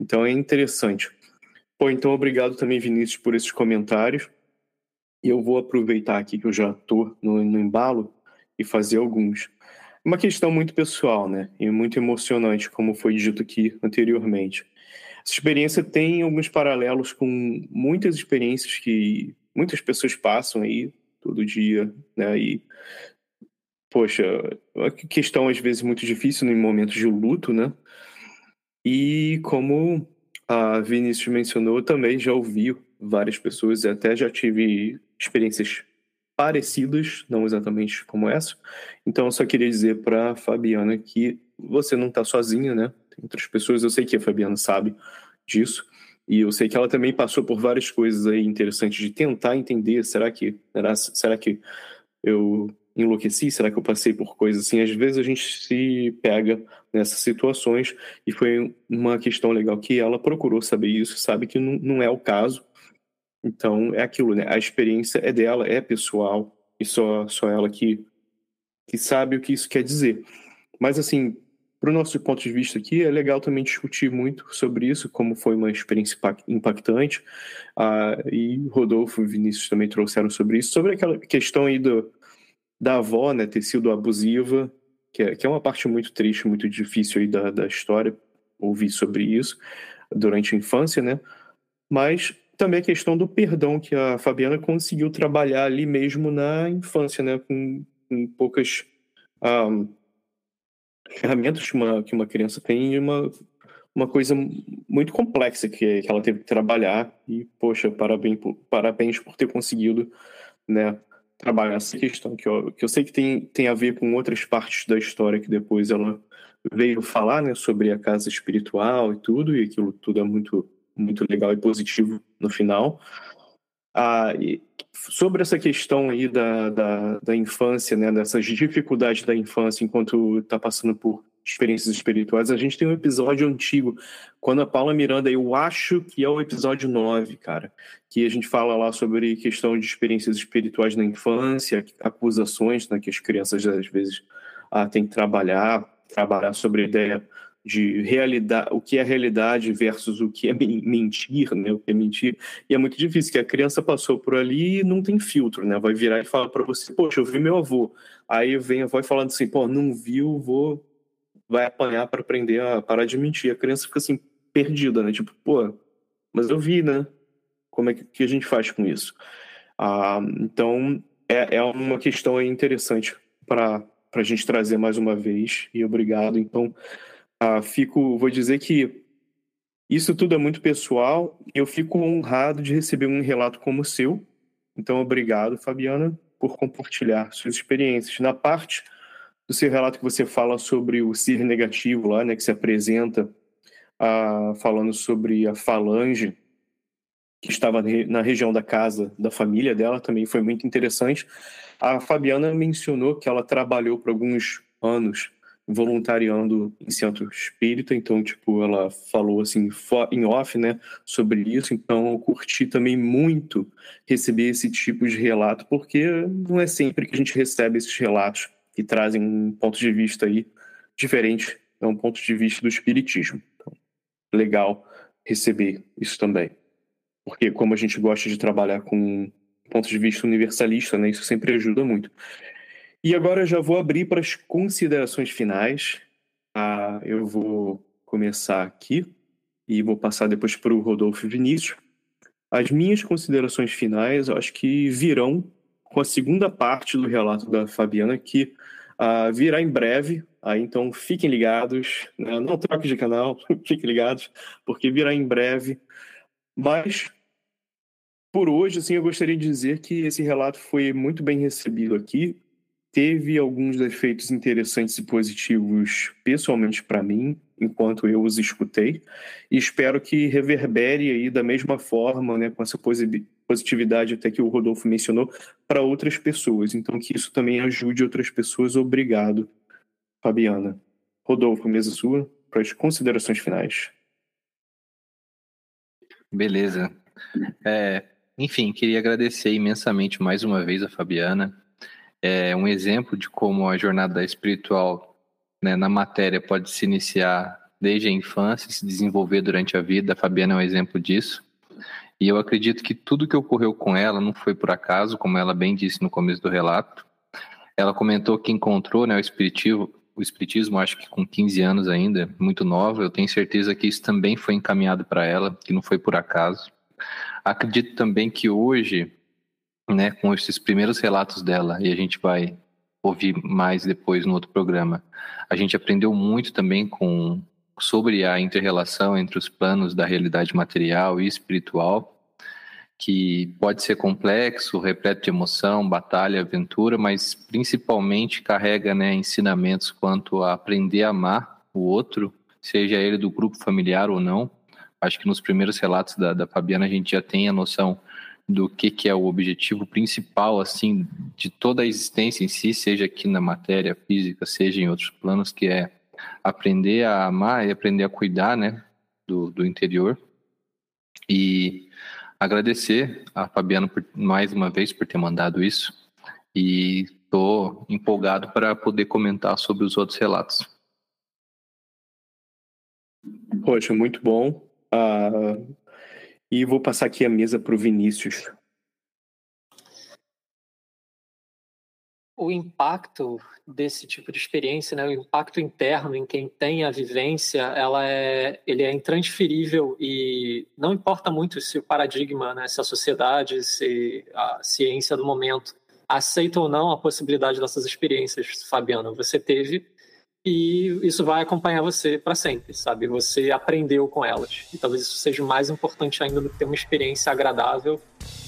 Então é interessante. Pô, então obrigado também, Vinícius, por esses comentários. E eu vou aproveitar aqui que eu já estou no, no embalo e fazer alguns. Uma questão muito pessoal, né? E muito emocionante, como foi dito aqui anteriormente. Essa experiência tem alguns paralelos com muitas experiências que muitas pessoas passam aí todo dia, né? E poxa, questão às vezes muito difícil em momentos de luto, né? E como a Vinícius mencionou, também já ouvi várias pessoas, até já tive experiências parecidas, não exatamente como essa. Então, eu só queria dizer para Fabiana que você não está sozinha, né? Tem outras pessoas, eu sei que a Fabiana sabe disso, e eu sei que ela também passou por várias coisas aí interessantes de tentar entender, será que será, será que eu enlouqueci? Será que eu passei por coisas assim? Às vezes a gente se pega nessas situações e foi uma questão legal que ela procurou saber isso, sabe que não, não é o caso. Então é aquilo, né? A experiência é dela, é pessoal e só só ela que que sabe o que isso quer dizer. Mas assim, para o nosso ponto de vista aqui, é legal também discutir muito sobre isso, como foi uma experiência impactante. Ah, e Rodolfo e Vinícius também trouxeram sobre isso, sobre aquela questão aí do, da avó né, ter sido abusiva, que é, que é uma parte muito triste, muito difícil aí da, da história, ouvir sobre isso durante a infância, né? Mas também a questão do perdão que a Fabiana conseguiu trabalhar ali mesmo na infância, né? Com, com poucas um, ferramentas que uma, que uma criança tem e uma, uma coisa muito complexa que, que ela teve que trabalhar e, poxa, parabéns parabéns por ter conseguido, né? Trabalhar essa questão, que eu, que eu sei que tem, tem a ver com outras partes da história que depois ela veio falar, né, sobre a casa espiritual e tudo, e aquilo tudo é muito, muito legal e positivo no final. Ah, sobre essa questão aí da, da, da infância, né, dessas dificuldades da infância enquanto está passando por experiências espirituais. A gente tem um episódio antigo, quando a Paula Miranda, eu acho que é o episódio 9, cara, que a gente fala lá sobre questão de experiências espirituais na infância, acusações né, que as crianças às vezes ah, têm que trabalhar, trabalhar sobre a ideia de realidade, o que é realidade versus o que é mentir, né? O que é mentir. E é muito difícil, que a criança passou por ali e não tem filtro, né? Vai virar e falar para você, poxa, eu vi meu avô. Aí vem a avó falando assim, pô, não viu, vou vai apanhar para aprender a parar de mentir. A criança fica assim, perdida, né? Tipo, pô, mas eu vi, né? Como é que, que a gente faz com isso? Ah, então, é, é uma questão interessante para a gente trazer mais uma vez, e obrigado. Então, ah, fico, vou dizer que isso tudo é muito pessoal, eu fico honrado de receber um relato como o seu. Então, obrigado, Fabiana, por compartilhar suas experiências. Na parte do seu relato que você fala sobre o ser negativo lá, né, que se apresenta ah, falando sobre a falange que estava na região da casa da família dela, também foi muito interessante. A Fabiana mencionou que ela trabalhou por alguns anos voluntariando em centro espírita, então, tipo, ela falou assim, em off, né, sobre isso, então eu curti também muito receber esse tipo de relato, porque não é sempre que a gente recebe esses relatos que trazem um ponto de vista aí diferente, é um ponto de vista do espiritismo. Então, legal receber isso também. Porque como a gente gosta de trabalhar com ponto de vista universalista, né, isso sempre ajuda muito. E agora eu já vou abrir para as considerações finais. Ah, eu vou começar aqui e vou passar depois para o Rodolfo Vinícius. As minhas considerações finais, eu acho que virão com a segunda parte do relato da Fabiana, que uh, virá em breve. Aí, então, fiquem ligados. Né? Não troque de canal, fiquem ligados, porque virá em breve. Mas, por hoje, assim, eu gostaria de dizer que esse relato foi muito bem recebido aqui. Teve alguns efeitos interessantes e positivos, pessoalmente para mim, enquanto eu os escutei. E espero que reverbere aí da mesma forma, né, com essa positividade até que o Rodolfo mencionou, para outras pessoas. Então, que isso também ajude outras pessoas. Obrigado, Fabiana. Rodolfo, mesa sua, para as considerações finais. Beleza. É, enfim, queria agradecer imensamente mais uma vez a Fabiana. É um exemplo de como a jornada espiritual né, na matéria pode se iniciar desde a infância se desenvolver durante a vida. A Fabiana é um exemplo disso. E eu acredito que tudo que ocorreu com ela não foi por acaso, como ela bem disse no começo do relato. Ela comentou que encontrou né, o espiritismo, o espiritismo, acho que com 15 anos ainda, muito nova. Eu tenho certeza que isso também foi encaminhado para ela, que não foi por acaso. Acredito também que hoje, né, com esses primeiros relatos dela, e a gente vai ouvir mais depois no outro programa, a gente aprendeu muito também com sobre a interrelação entre os planos da realidade material e espiritual. que pode ser complexo, repleto de emoção, batalha, aventura, mas principalmente carrega né, ensinamentos quanto a aprender a amar o outro, seja ele do grupo familiar ou não. Acho que nos primeiros relatos da, da Fabiana a gente já tem a noção do que, que é o objetivo principal assim de toda a existência em si, seja aqui na matéria física, seja em outros planos, que é aprender a amar e aprender a cuidar né, do, do interior. E agradecer a Fabiana por, mais uma vez por ter mandado isso e estou empolgado para poder comentar sobre os outros relatos. Poxa, muito bom. Uh, e vou passar aqui a mesa para o Vinícius. O impacto desse tipo de experiência, né, o impacto interno em quem tem a vivência, ela é, ele é intransferível e não importa muito se o paradigma, né, se a sociedade, se a ciência do momento aceita ou não a possibilidade dessas experiências, Fabiano, você teve e isso vai acompanhar você para sempre, sabe? Você aprendeu com elas. E talvez isso seja mais importante ainda do que ter uma experiência agradável,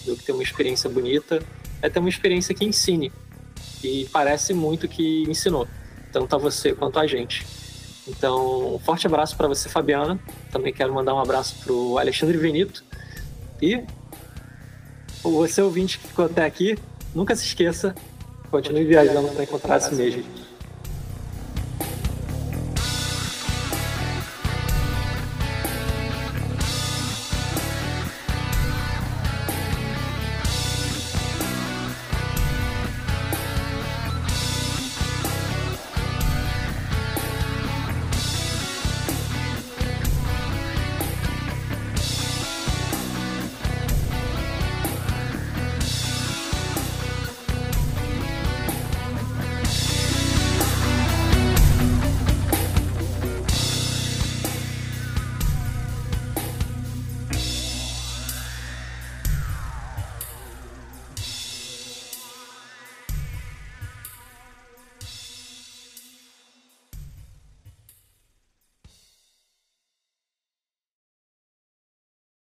do que ter uma experiência bonita, é ter uma experiência que ensine, e parece muito que ensinou, tanto a você quanto a gente. Então, um forte abraço para você, Fabiana. Também quero mandar um abraço para o Alexandre Benito. E você, ouvinte que ficou até aqui, nunca se esqueça, continue viajando para encontrar a si mesmo.